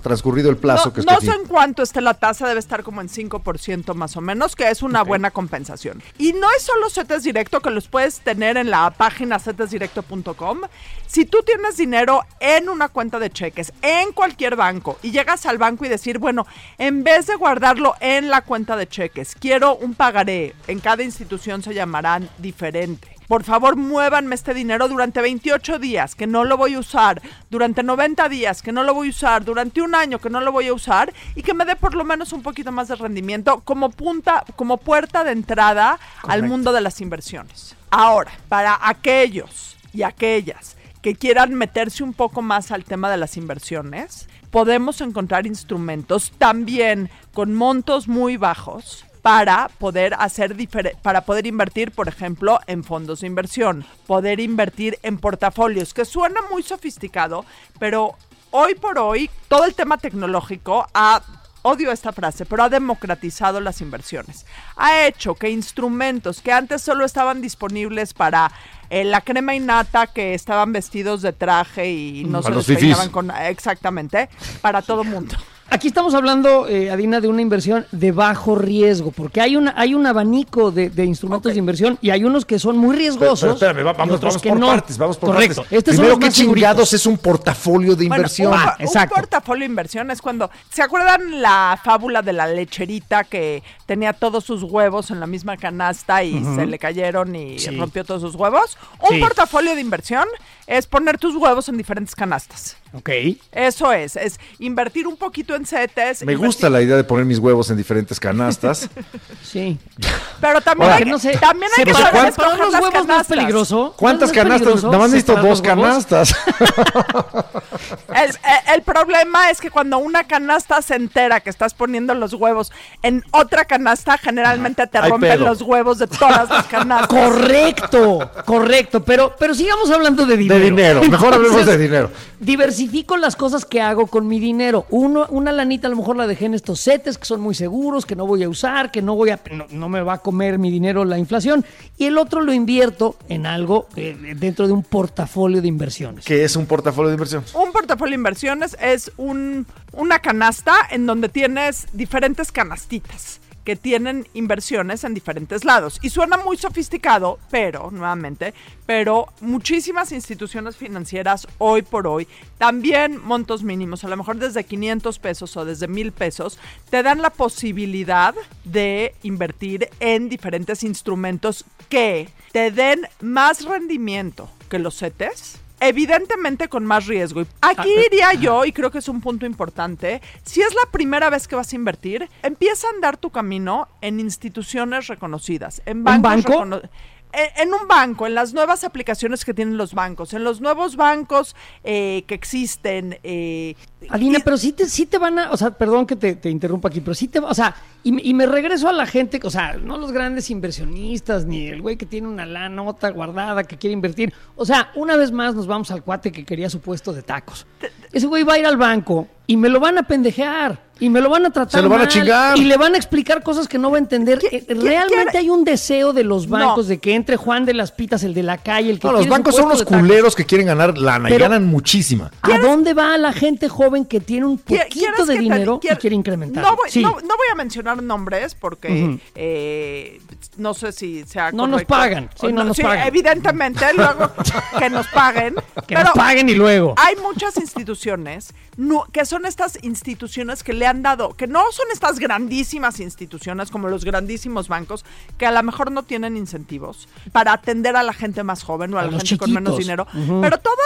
transcurrido el plazo no que no sé aquí? en cuánto esté la tasa, debe estar como en 5% más o menos, que es una buena compensación. Y no es solo CETES Directo, que los puedes tener en la página cetesdirecto.com. Si tú tienes dinero en una cuenta de cheques, en cualquier banco, y llegas al banco y decir, bueno, en vez de guardarlo en la cuenta de cheques, quiero un pagaré, en cada institución se llamarán diferente. Por favor, muévanme este dinero durante 28 días, que no lo voy a usar, durante 90 días, que no lo voy a usar, durante un año, que no lo voy a usar, y que me dé por lo menos un poquito más de rendimiento como punta, como puerta de entrada al mundo de las inversiones. Ahora, para aquellos y aquellas que quieran meterse un poco más al tema de las inversiones, podemos encontrar instrumentos también con montos muy bajos para poder hacer para poder invertir, por ejemplo, en fondos de inversión, poder invertir en portafolios, que suena muy sofisticado, pero hoy por hoy todo el tema tecnológico ha Odio esta frase, pero ha democratizado las inversiones. Ha hecho que instrumentos que antes solo estaban disponibles para eh, la crema innata, que estaban vestidos de traje y no Para se los despeinaban con... Exactamente, para todo mundo. Aquí estamos hablando, eh, Adina, de una inversión de bajo riesgo, porque hay, una, hay un abanico de, de instrumentos de inversión y hay unos que son muy riesgosos. Pero, pero espérame, vamos, por no. partes, vamos por Correcto. partes. Estos Primero, ¿qué chingados es un portafolio de Bueno, inversión? un, Ah, portafolio de inversión es cuando. ¿Se acuerdan la fábula de la lecherita que tenía todos sus huevos en la misma canasta y se le cayeron y Sí. rompió todos sus huevos? Un Sí. portafolio de inversión es poner tus huevos en diferentes canastas. Ok. Eso es, es invertir un poquito en Me gusta la idea de poner mis huevos en diferentes canastas. *laughs* Sí. Pero también Ahora, hay que no sé- también hay que saber separar escoger los las huevos no es canastas. peligroso. ¿Cuántas ¿No canastas? peligroso Nada más necesito dos canastas. *laughs* El, el- el problema es que cuando una canasta se entera que estás poniendo los huevos en otra canasta, generalmente te rompen pedo. los huevos de todas las canastas. *laughs* Correcto, correcto. Pero, pero sigamos hablando de dinero. De dinero. Mejor hablemos de dinero. Diversifico las cosas que hago con mi dinero. Uno, una lanita a lo mejor la dejé en estos setes que son muy seguros, que no voy a usar, que no voy a, no, no me va a comer mi dinero la inflación. Y el otro lo invierto en algo eh, dentro de un portafolio de inversiones. ¿Qué es un portafolio de inversión? Un portafolio de inversiones es un, una canasta en donde tienes diferentes canastitas que tienen inversiones en diferentes lados. Y suena muy sofisticado, pero, nuevamente, pero muchísimas instituciones financieras hoy por hoy, también montos mínimos, a lo mejor desde 500 pesos o desde 1000 pesos, te dan la posibilidad de invertir en diferentes instrumentos que te den más rendimiento que los CETES. Evidentemente con más riesgo. Y Aquí iría yo, y creo que es un punto importante, si es la primera vez que vas a invertir, empieza a andar tu camino en instituciones reconocidas, en bancos banco? recono- en, en un banco, en las nuevas aplicaciones que tienen los bancos, en los nuevos bancos eh, que existen. eh, Adina, y- pero sí te, sí te van a, o sea, perdón que te, te interrumpa aquí, pero sí te, o sea, y, me- y me regreso a la gente, o sea, no los grandes inversionistas, ni el güey que tiene una lanota guardada que quiere invertir. O sea, una vez más nos vamos al cuate que quería su puesto de tacos. Ese güey va a ir al banco y me lo van a pendejear. Y me lo van a tratar Se lo van a mal, chingar. Y le van a explicar cosas que no va a entender. ¿Qui- Eh, Realmente hay un deseo de los bancos No. de que entre Juan de las Pitas, el de la calle, el que No, los bancos son tacos. culeros que quieren ganar lana y Pero- ganan muchísima. ¿A dónde va la gente joven que tiene un ¿Qui- poquito de te- dinero quier- y quiere incrementar? No voy, no- no voy a mencionar nombres porque eh, no sé si sea No nos correcto. pagan, sí, O no nos pagan. evidentemente, *laughs* luego que nos paguen. *laughs* Que pero nos paguen y luego. hay muchas instituciones no- que son estas instituciones que le han dado, que no son estas grandísimas instituciones como los grandísimos bancos, que a lo mejor no tienen incentivos para atender a la gente más joven o a, A la gente con menos chiquitos. dinero. Ujú. Pero todas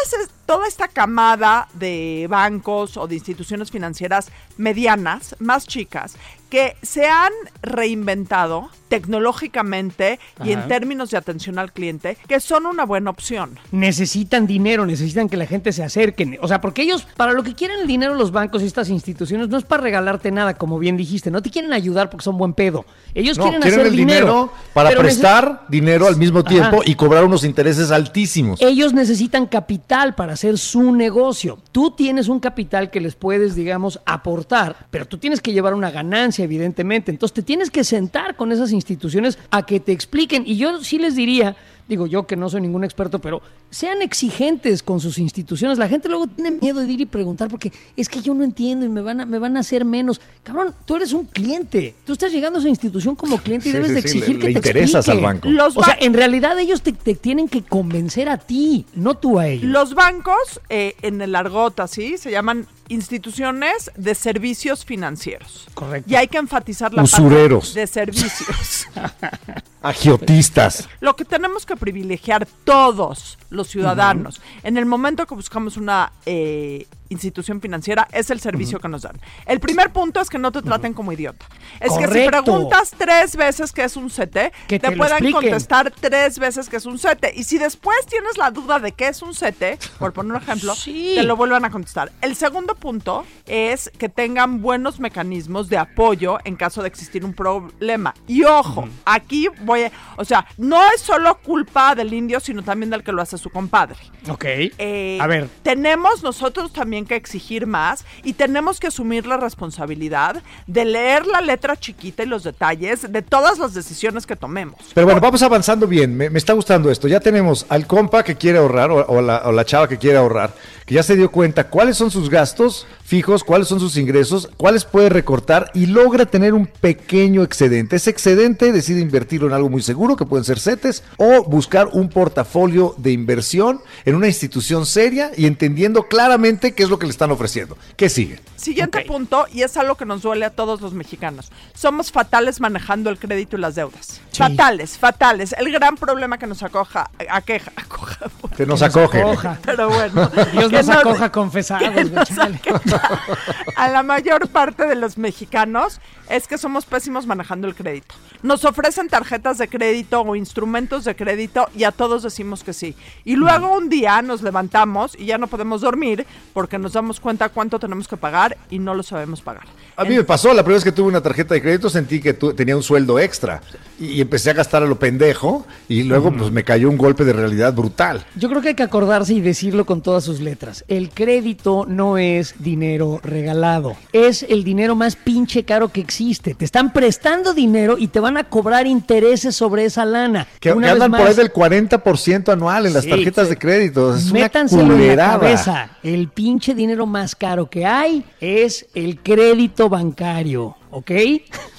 toda esta camada de bancos o de instituciones financieras medianas, más chicas, que se han reinventado tecnológicamente y en términos de atención al cliente, que son una buena opción. necesitan dinero, necesitan que la gente se acerque. O sea, porque ellos, para lo que quieren el dinero los bancos y estas instituciones, no es para regalarte nada, como bien dijiste. No te quieren ayudar porque son buen pedo. Ellos No, quieren, quieren hacer el dinero, para prestar dinero al mismo tiempo Ajá. y cobrar unos intereses altísimos. Ellos necesitan capital para hacer su negocio. Tú tienes un capital que les puedes, digamos, aportar, pero tú tienes que llevar una ganancia, evidentemente. Entonces te tienes que sentar con esas instituciones a que te expliquen. Y yo sí les diría, digo yo que no soy ningún experto, pero sean exigentes con sus instituciones. La gente luego tiene miedo de ir y preguntar porque es que yo no entiendo y me van a, me van a hacer menos. Cabrón, tú eres un cliente. Tú estás llegando a esa institución como cliente y Sí, debes sí, de sí, exigir le- que le te interesas al banco. Los o sea, en realidad ellos te, te tienen que convencer a ti, no tú a ellos. Los bancos, eh, en el argot así, se llaman instituciones de servicios financieros. Correcto. Y hay que enfatizar la Usureros. parte de servicios. *laughs* Agiotistas. Lo que tenemos que privilegiar todos los ciudadanos en el momento que buscamos una eh, institución financiera es el servicio que nos dan. El primer punto es que no te traten como idiota. Es que si preguntas tres veces qué es un CETE, Que te, puedan contestar tres veces que es un CETE. Y si después tienes la duda de qué es un CETE, por poner un ejemplo, *laughs* Sí. te lo vuelvan a contestar. El segundo punto es que tengan buenos mecanismos de apoyo en caso de existir un problema. Y ojo, aquí voy a, o sea, no es solo culpa del indio, sino también del que lo hace su compadre. Ok. Eh, a ver, tenemos nosotros también que exigir más y tenemos que asumir la responsabilidad de leer la letra chiquita y los detalles de todas las decisiones que tomemos. Pero bueno, vamos avanzando bien. Me, está gustando esto. Ya tenemos al compa que quiere ahorrar o, o o la chava que quiere ahorrar, que ya se dio cuenta cuáles son sus gastos fijos, cuáles son sus ingresos, cuáles puede recortar y logra tener un pequeño excedente. Ese excedente decide invertirlo en algo muy seguro, que pueden ser CETES, o buscar un portafolio de inversión en una institución seria y entendiendo claramente qué es lo que le están ofreciendo. ¿Qué sigue? Siguiente punto, y es algo que nos duele a todos los mexicanos. Somos fatales manejando el crédito y las deudas. Sí. Fatales, fatales. El gran problema que nos acoja, aqueja, *laughs* acoja, Que nos acoge. acoja. pero bueno. Dios nos acoja confesados, nos *laughs* a la mayor parte de los mexicanos es que somos pésimos manejando el crédito. Nos ofrecen tarjetas de crédito o instrumentos de crédito y a todos decimos que sí. Y luego un día nos levantamos y ya no podemos dormir porque nos damos cuenta cuánto tenemos que pagar y no lo sabemos pagar. A mí me pasó, la primera vez que tuve una tarjeta de crédito sentí que tu- tenía un sueldo extra y, y empecé a gastar a lo pendejo y luego pues me cayó un golpe de realidad brutal. Yo creo que hay que acordarse y decirlo con todas sus letras. El crédito no es dinero regalado. Es el dinero más pinche caro que existe. Te están prestando dinero y te van a cobrar intereses sobre esa lana. Que, Una que por ahí del 40% anual en las Sí, tarjetas sí. de crédito. Es Métanselo una en la cabeza. El pinche dinero más caro que hay es el crédito bancario. ¿Ok?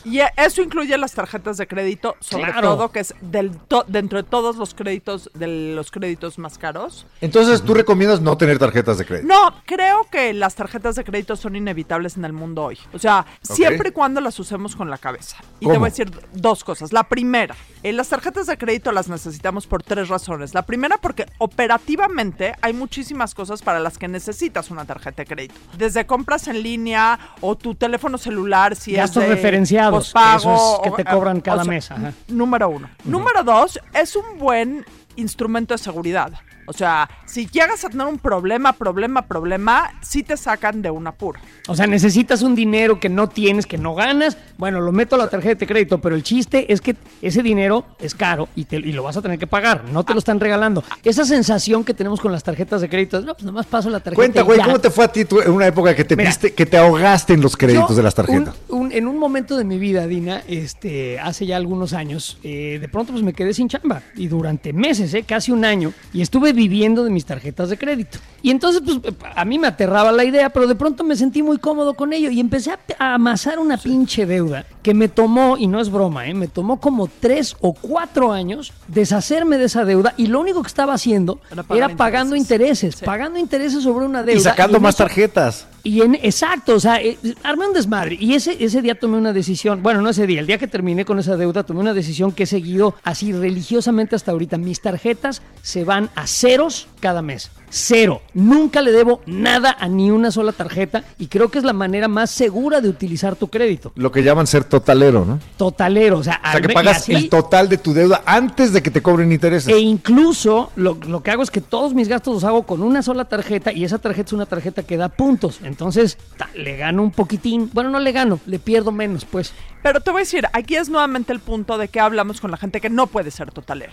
Y eso incluye las tarjetas de crédito, sobre Claro. todo, que es del to- dentro de todos los créditos, de los créditos más caros. Entonces, ¿tú recomiendas no tener tarjetas de crédito? No, creo que las tarjetas de crédito son inevitables en el mundo hoy. O sea, siempre y cuando las usemos con la cabeza. Y te voy a decir dos cosas. La primera, eh, las tarjetas de crédito las necesitamos por tres razones. La primera, porque operativamente hay muchísimas cosas para las que necesitas una tarjeta de crédito. Desde compras en línea o tu teléfono celular, si Gastos de referenciados, pospago, eso es que o- te cobran o cada sea, mes, ajá. Número uno. Número dos, es un buen instrumento de seguridad. O sea, si llegas a tener un problema, problema, problema, sí te sacan de un apuro. O sea, necesitas un dinero que no tienes, que no ganas. Bueno, lo meto a la tarjeta de crédito, pero el chiste es que ese dinero es caro y, te- y lo vas a tener que pagar. No te lo están regalando. Esa sensación que tenemos con las tarjetas de crédito, no, pues nomás paso la tarjeta. Cuenta, güey. ¿cómo te fue a ti tú en una época que te Mira. viste, que te ahogaste en los créditos Yo, de las tarjetas? un- un- en un momento de mi vida, Dina, este, hace ya algunos años, eh, de pronto pues me quedé sin chamba y durante meses meses, ¿eh? casi un año, y estuve viviendo de mis tarjetas de crédito. Y entonces, pues, a mí me aterraba la idea, pero de pronto me sentí muy cómodo con ello y empecé a, a amasar una pinche deuda que me tomó, y no es broma, ¿eh? me tomó como tres o cuatro años deshacerme de esa deuda y lo único que estaba haciendo Era pagando intereses, intereses. Sí. pagando intereses sobre una deuda. Y sacando más eso- tarjetas. Y en, exacto, o sea, eh, armé un desmadre. Y ese, ese día tomé una decisión, bueno, no ese día, el día que terminé con esa deuda, tomé una decisión que he seguido así religiosamente hasta ahorita. Mis tarjetas se van a ceros cada mes. Cero. Nunca le debo nada a ni una sola tarjeta y creo que es la manera más segura de utilizar tu crédito. Lo que llaman ser totalero, ¿no? Totalero, o sea, O sea, que pagas así- el total de tu deuda antes de que te cobren intereses. E incluso lo, lo que hago es que todos mis gastos los hago con una sola tarjeta y esa tarjeta es una tarjeta que da puntos. Entonces ta, le gano un poquitín. Bueno, no le gano, le pierdo menos, pues. Pero te voy a decir, aquí es nuevamente el punto de que hablamos con la gente que no puede ser totalera.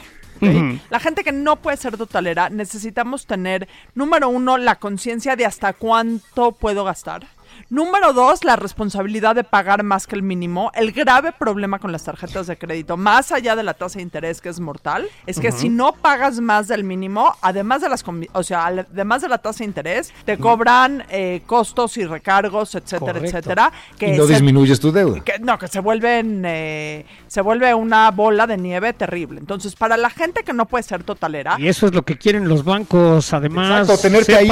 La gente que no puede ser totalera, necesitamos tener, número uno, la conciencia de hasta cuánto puedo gastar. Número dos, la responsabilidad de pagar más que el mínimo. El grave problema con las tarjetas de crédito, más allá de la tasa de interés que es mortal, es que si no pagas más del mínimo, además de las, o sea, además de la tasa de interés, te cobran eh, costos y recargos, etcétera, Correcto. etcétera. Que y no se- disminuyes tu deuda. que, no, que se vuelven, eh, se vuelve una bola de nieve terrible. Entonces, para la gente que no puede ser totalera, Y eso es lo que quieren los bancos, además. Exacto, tenerte ahí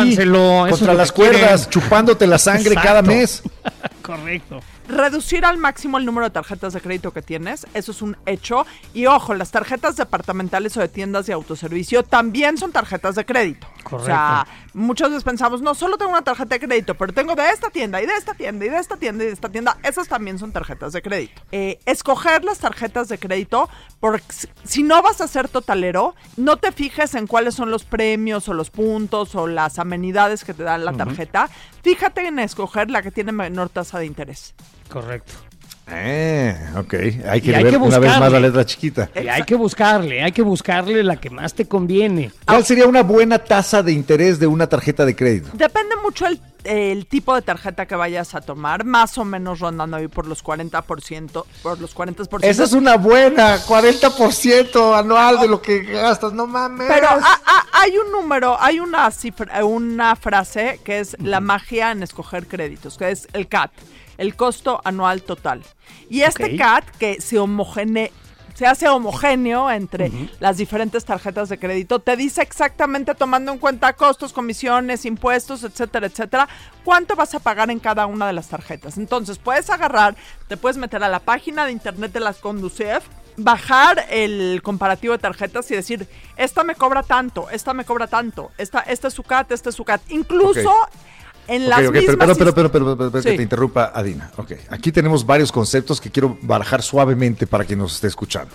contra las quieren. cuerdas, chupándote la sangre cada Exacto. Mes. *laughs* Correcto. reducir al máximo el número de tarjetas de crédito que tienes, eso es un hecho. Y ojo, las tarjetas departamentales o de tiendas de autoservicio también son tarjetas de crédito. O sea, muchas veces pensamos, no, solo tengo una tarjeta de crédito, pero tengo de esta tienda y de esta tienda y de esta tienda y de esta tienda. Esas también son tarjetas de crédito. Eh, escoger las tarjetas de crédito, porque si- si no vas a ser totalero, no te fijes en cuáles son los premios o los puntos o las amenidades que te da la tarjeta. Fíjate en escoger la que tiene menor tasa de interés. Correcto. Eh, ok. Hay que Y hay ver que una vez más la letra chiquita. Y hay que buscarle, hay que buscarle la que más te conviene. ¿Cuál sería una buena tasa de interés de una tarjeta de crédito? Depende mucho el, el tipo de tarjeta que vayas a tomar, más o menos rondando ahí por los 40%, por los 40%. Esa es una buena, 40% anual de lo que gastas, no mames. Pero ah, ah, hay un número, hay una cifra, una frase que es la magia en escoger créditos, que es el CAT, el costo anual total. Y este. CAT que se homogene se hace homogéneo entre las diferentes tarjetas de crédito, te dice exactamente tomando en cuenta costos, comisiones, impuestos, etcétera, etcétera, cuánto vas a pagar en cada una de las tarjetas. Entonces puedes agarrar, te puedes meter a la página de internet de las Conducef, bajar el comparativo de tarjetas y decir, esta me cobra tanto, esta me cobra tanto, esta, este es su CAT, este es su CAT. Incluso. En Ok, las mismas... pero, pero, pero, pero, que te interrumpa, Adina. Ok, aquí tenemos varios conceptos que quiero barajar suavemente para quien nos esté escuchando.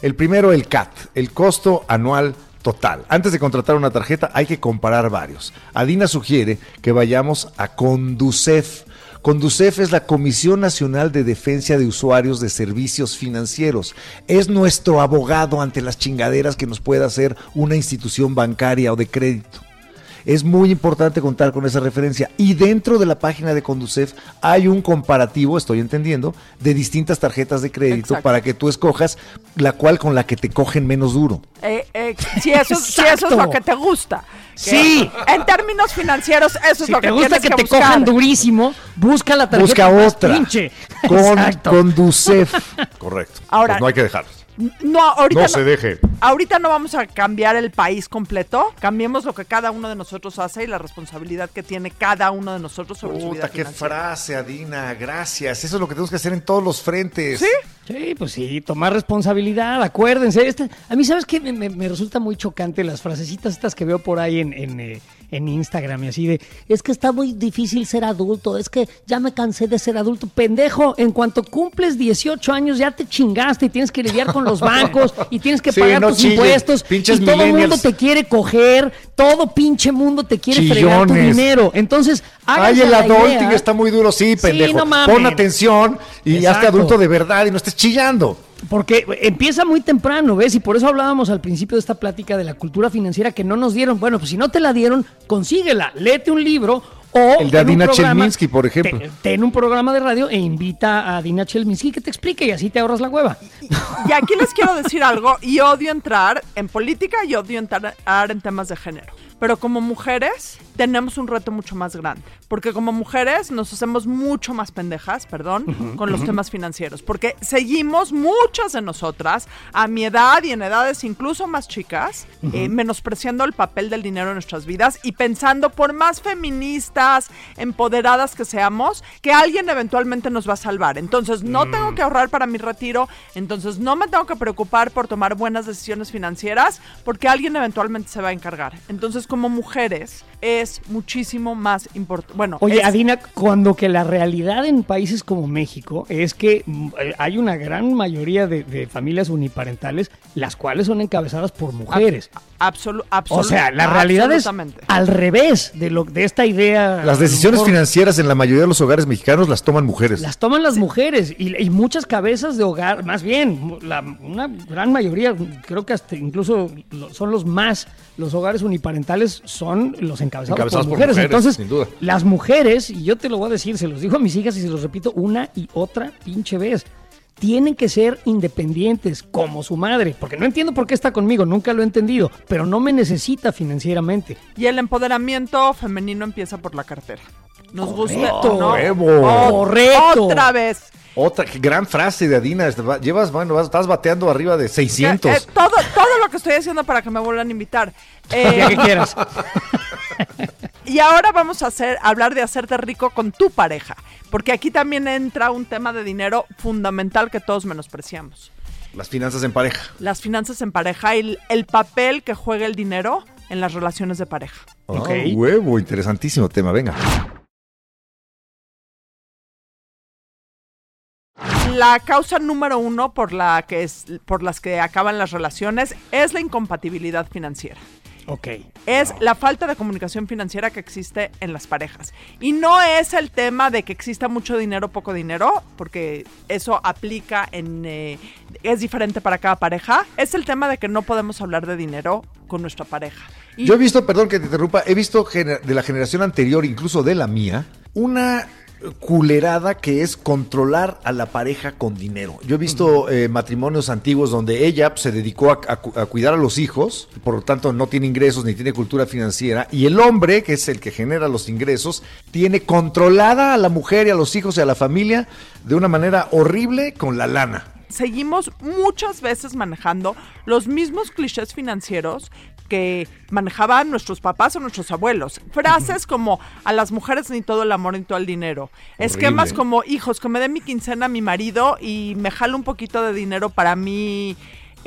El primero, el CAT, el costo anual total. Antes de contratar una tarjeta hay que comparar varios. Adina sugiere que vayamos a Conducef. Conducef es la Comisión Nacional de Defensa de Usuarios de Servicios Financieros. Es nuestro abogado ante las chingaderas que nos pueda hacer una institución bancaria o de crédito. Es muy importante contar con esa referencia. Y dentro de la página de Conducef hay un comparativo, estoy entendiendo, de distintas tarjetas de crédito Exacto. para que tú escojas la cual con la que te cogen menos duro. Eh, eh, si, eso, si eso es lo que te gusta. Que Sí. En términos financieros, eso es lo te que gusta tienes que que te buscar. cojan durísimo, busca la tarjeta Busca más otra. pinche. Con Exacto. Conducef. *laughs* Correcto. Ahora- Pues no hay que dejarlos. No, ahorita No se deje. Ahorita no vamos a cambiar el país completo. Cambiemos lo que cada uno de nosotros hace y la responsabilidad que tiene cada uno de nosotros sobre su vida Puta, qué financiera. frase, Adina. Gracias. Eso es lo que tenemos que hacer en todos los frentes. ¿Sí? Sí, pues sí, tomar responsabilidad, acuérdense. Este, a mí, ¿sabes qué? Me, me- me resulta muy chocante las frasecitas estas que veo por ahí en, en, eh, en Instagram y así de, es que está muy difícil ser adulto, es que ya me cansé de ser adulto. Pendejo, en cuanto cumples 18 años ya te chingaste y tienes que lidiar con los *laughs* bancos y tienes que Sí, pagar no tus impuestos y todo el mundo te quiere coger, todo pinche mundo te quiere fregar tu Chillones. dinero. Entonces, Ay, el adulting está muy duro. Sí, pendejo. no. Pon atención y hazte adulto de verdad y no estés chillando. Porque empieza muy temprano, ¿ves? Y por eso hablábamos al principio de esta plática de la cultura financiera que no nos dieron. Bueno, pues si no te la dieron, consíguela, léete un libro O El de Adina programa- Chelminsky, por ejemplo. te- Ten un programa de radio e invita a Adina Chelminsky que te explique y así te ahorras la hueva. Y aquí les quiero decir algo, y odio entrar en política y odio entrar en temas de género. Pero como mujeres tenemos un reto mucho más grande, porque como mujeres nos hacemos mucho más pendejas, perdón, con los temas financieros, porque seguimos muchas de nosotras a mi edad y en edades incluso más chicas, eh, menospreciando el papel del dinero en nuestras vidas y pensando por más feministas, empoderadas que seamos, que alguien eventualmente nos va a salvar. Entonces no tengo que ahorrar para mi retiro, entonces no me tengo que preocupar por tomar buenas decisiones financieras, porque alguien eventualmente se va a encargar. Entonces como mujeres es muchísimo más importante. Bueno, Oye, es- Adina, cuando que la realidad en países como México es que mm, eh, hay una gran mayoría de, de familias uniparentales, las cuales son encabezadas por mujeres. absolu- O absolu- sea, la realidad es absolutamente. al revés de lo de esta idea. Las decisiones mejor, financieras en la mayoría de los hogares mexicanos las toman mujeres. Las toman las mujeres y, y muchas cabezas de hogar, más bien, la- una gran mayoría, creo que hasta incluso son los más, los hogares uniparentales son los encabezados, Encabezados por por mujeres. mujeres, Entonces, sin duda. las mujeres, y yo te lo voy a decir, se los digo a mis hijas y se los repito una y otra pinche vez. Tienen que ser independientes como su madre, porque no entiendo por qué está conmigo, nunca lo he entendido, pero no me necesita financieramente. Y el empoderamiento femenino empieza por la cartera. Nos gusta, Correcto. ¿no? Huevo. Ot- Correcto. Otra vez. Otra qué gran frase de Adina. Va- Llevas, bueno, vas- estás bateando arriba de 600. Eh, eh, todo, todo lo que estoy haciendo para que me vuelvan a invitar. *laughs* Eh, día que quieras. *laughs* y ahora vamos a hacer, hablar de hacerte rico con tu pareja. Porque aquí también entra un tema de dinero fundamental que todos menospreciamos. Las finanzas en pareja. Las finanzas en pareja y el, el papel que juega el dinero en las relaciones de pareja. Ok. Ah, huevo, interesantísimo tema. Venga. La causa número uno por la que es, por las que acaban las relaciones es la incompatibilidad financiera. Ok. es la falta de comunicación financiera que existe en las parejas. Y no es el tema de que exista mucho dinero o poco dinero, porque eso aplica en... eh, es diferente para cada pareja. Es el tema de que no podemos hablar de dinero con nuestra pareja. Y Yo he visto, perdón que te interrumpa, he visto de la generación anterior, incluso de la mía, una culerada que es controlar a la pareja con dinero. Yo he visto eh, matrimonios antiguos donde ella pues, se dedicó a, a cu- a cuidar a los hijos, por lo tanto no tiene ingresos ni tiene cultura financiera, y el hombre, que es el que genera los ingresos, tiene controlada a la mujer y a los hijos y a la familia de una manera horrible con la lana. seguimos muchas veces manejando los mismos clichés financieros que manejaban nuestros papás o nuestros abuelos. Frases como a las mujeres ni todo el amor ni todo el dinero. Esquemas como hijos, que me dé mi quincena a mi marido y me jalo un poquito de dinero para mí.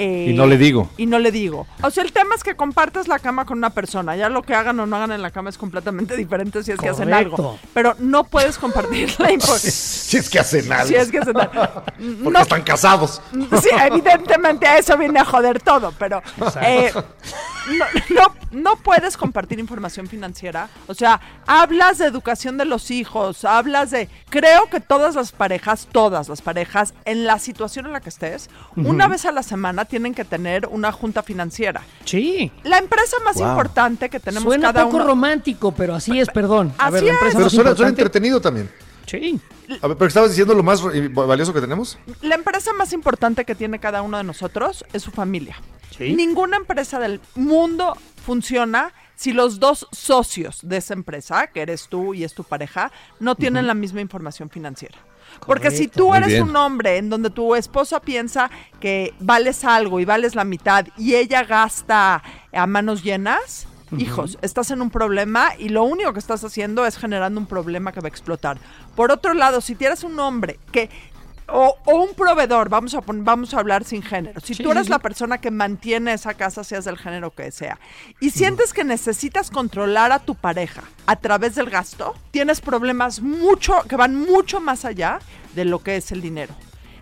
Eh, Y no le digo. Y no le digo. O sea, el tema es que compartes la cama con una persona. Ya lo que hagan o no hagan en la cama es completamente *laughs* diferente si es que hacen algo. Pero no puedes compartir la *laughs* importancia. Si es que hacen algo. Si es que hacen algo. *laughs* Porque No están casados. Sí, evidentemente a eso viene a joder todo, pero eh, no, no, no puedes compartir información financiera. O sea, hablas de educación de los hijos, hablas de... Creo que todas las parejas, todas las parejas, en la situación en la que estés, una vez a la semana tienen que tener una junta financiera. Sí. La empresa más Wow. importante que tenemos Suena cada poco uno... romántico, pero así es, perdón. A Así ver, la es. empresa Pero más suena, entretenido también. Sí. A ver, pero estabas diciendo lo más eh, valioso que tenemos. La empresa más importante que tiene cada uno de nosotros es su familia. Sí. Ninguna empresa del mundo funciona si los dos socios de esa empresa, que eres tú y es tu pareja, no tienen la misma información financiera. Porque si tú eres un hombre en donde tu esposa piensa que vales algo y vales la mitad y ella gasta a manos llenas, hijos, estás en un problema y lo único que estás haciendo es generando un problema que va a explotar. Por otro lado, si tienes un hombre que o, o un proveedor, vamos a, vamos a hablar sin género. Si Sí, tú eres sí, la persona que mantiene esa casa, seas del género que sea, y sientes que necesitas controlar a tu pareja a través del gasto, tienes problemas mucho, que van mucho más allá de lo que es el dinero.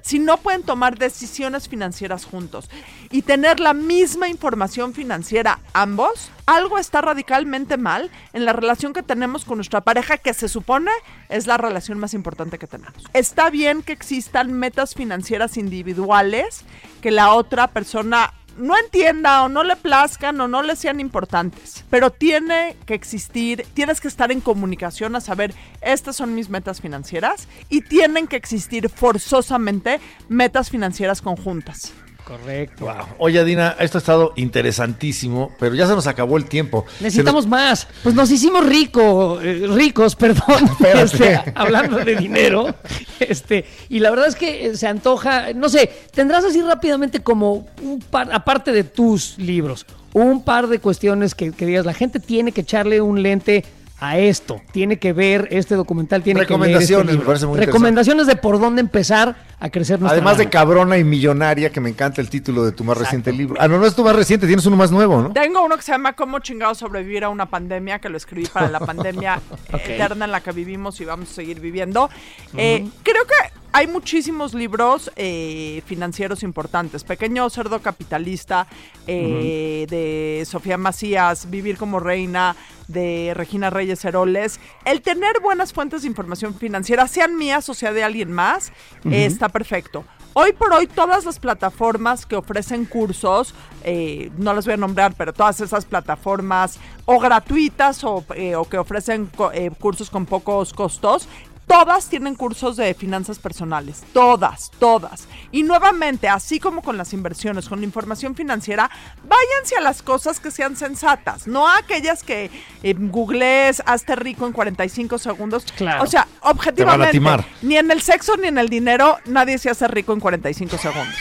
Si no pueden tomar decisiones financieras juntos y tener la misma información financiera ambos, algo está radicalmente mal en la relación que tenemos con nuestra pareja, que se supone es la relación más importante que tenemos. Está bien que existan metas financieras individuales, que la otra persona no entienda o no le plazcan o no le sean importantes, pero tiene que existir, tienes que estar en comunicación a saber, estas son mis metas financieras y tienen que existir forzosamente metas financieras conjuntas. Correcto. Wow. Oye, Dina, esto ha estado interesantísimo, pero ya se nos acabó el tiempo. Necesitamos más. Pues nos hicimos rico, eh, ricos, *laughs* perdón, *laughs* este, hablando de dinero. Este, y la verdad es que eh, se antoja, no sé, tendrás así rápidamente como un par, aparte de tus libros, un par de cuestiones que, que digas, la gente tiene que echarle un lente a esto, tiene que ver este documental, tiene que este Recomendaciones, me parece muy Recomendaciones de por dónde empezar a crecer nuestra Además de cabrona y millonaria, que me encanta el título de tu más reciente libro. Ah, no, no es tu más reciente, tienes uno más nuevo, ¿no? Tengo uno que se llama Cómo chingados sobrevivir a una pandemia, que lo escribí para la *laughs* pandemia eterna en la que vivimos y vamos a seguir viviendo. Eh, creo que hay muchísimos libros eh, financieros importantes. Pequeño cerdo capitalista eh, de Sofía Macías, Vivir como reina de Regina Reyes Heroles. El tener buenas fuentes de información financiera, sean mías o sea de alguien más, eh, está perfecto. Hoy por hoy todas las plataformas que ofrecen cursos, eh, no las voy a nombrar, pero todas esas plataformas o gratuitas o, eh, o que ofrecen co- eh, cursos con pocos costos, todas tienen cursos de finanzas personales, todas, todas. Y nuevamente, así como con las inversiones, con la información financiera, váyanse a las cosas que sean sensatas, no a aquellas que eh, googlees, hazte rico en 45 segundos. Claro. O sea, objetivamente, ni en el sexo ni en el dinero, nadie se hace rico en 45 segundos.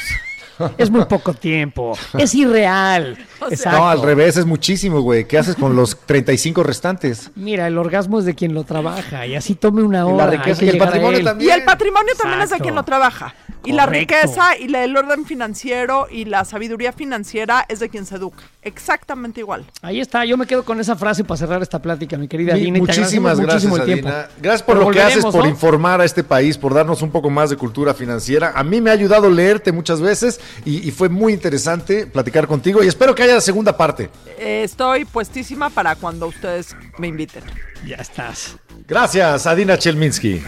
*laughs* Es muy poco tiempo, es irreal. *laughs* No, al revés, es muchísimo, güey. ¿Qué haces con los 35 restantes? Mira, el orgasmo es de quien lo trabaja y así tome una Y hora. la riqueza y el patrimonio también. Y el patrimonio también es de quien lo trabaja. Y la riqueza y la- el orden financiero y la sabiduría financiera es de quien se educa. Exactamente igual. Ahí está, yo me quedo con esa frase para cerrar esta plática, mi querida Mi- Dina. y te muchísimas gracias. Adina. Gracias por Pero lo que haces, por ¿no? informar a este país, por darnos un poco más de cultura financiera. A mí me ha ayudado leerte muchas veces y, y fue muy interesante platicar contigo y espero que haya segunda parte. Eh, estoy puestísima para cuando ustedes me inviten. Ya estás. Gracias, Adina Chelminsky.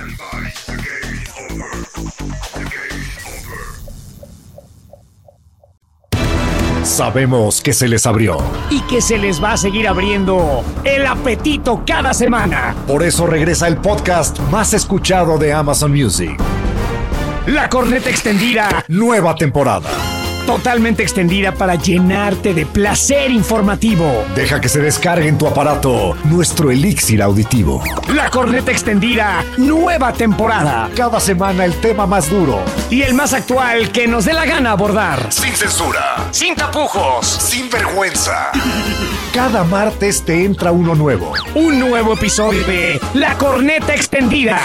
Sabemos que se les abrió. Y que se les va a seguir abriendo el apetito cada semana. Por eso regresa el podcast más escuchado de Amazon Music. La corneta extendida, Nueva temporada. Totalmente extendida para llenarte de placer informativo. Deja que se descargue en tu aparato nuestro elixir auditivo. La corneta extendida, nueva temporada. Cada semana el tema más duro. Y el más actual que nos dé la gana abordar. Sin censura. Sin tapujos. Sin vergüenza. Cada martes te entra uno nuevo. Un nuevo episodio de La corneta extendida.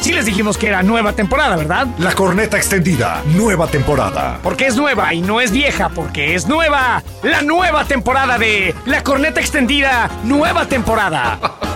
Sí les dijimos que era nueva temporada, ¿verdad? La corneta extendida. Nueva temporada. Porque es nueva y no es vieja, porque es nueva. La nueva temporada de La corneta extendida, nueva temporada. *laughs*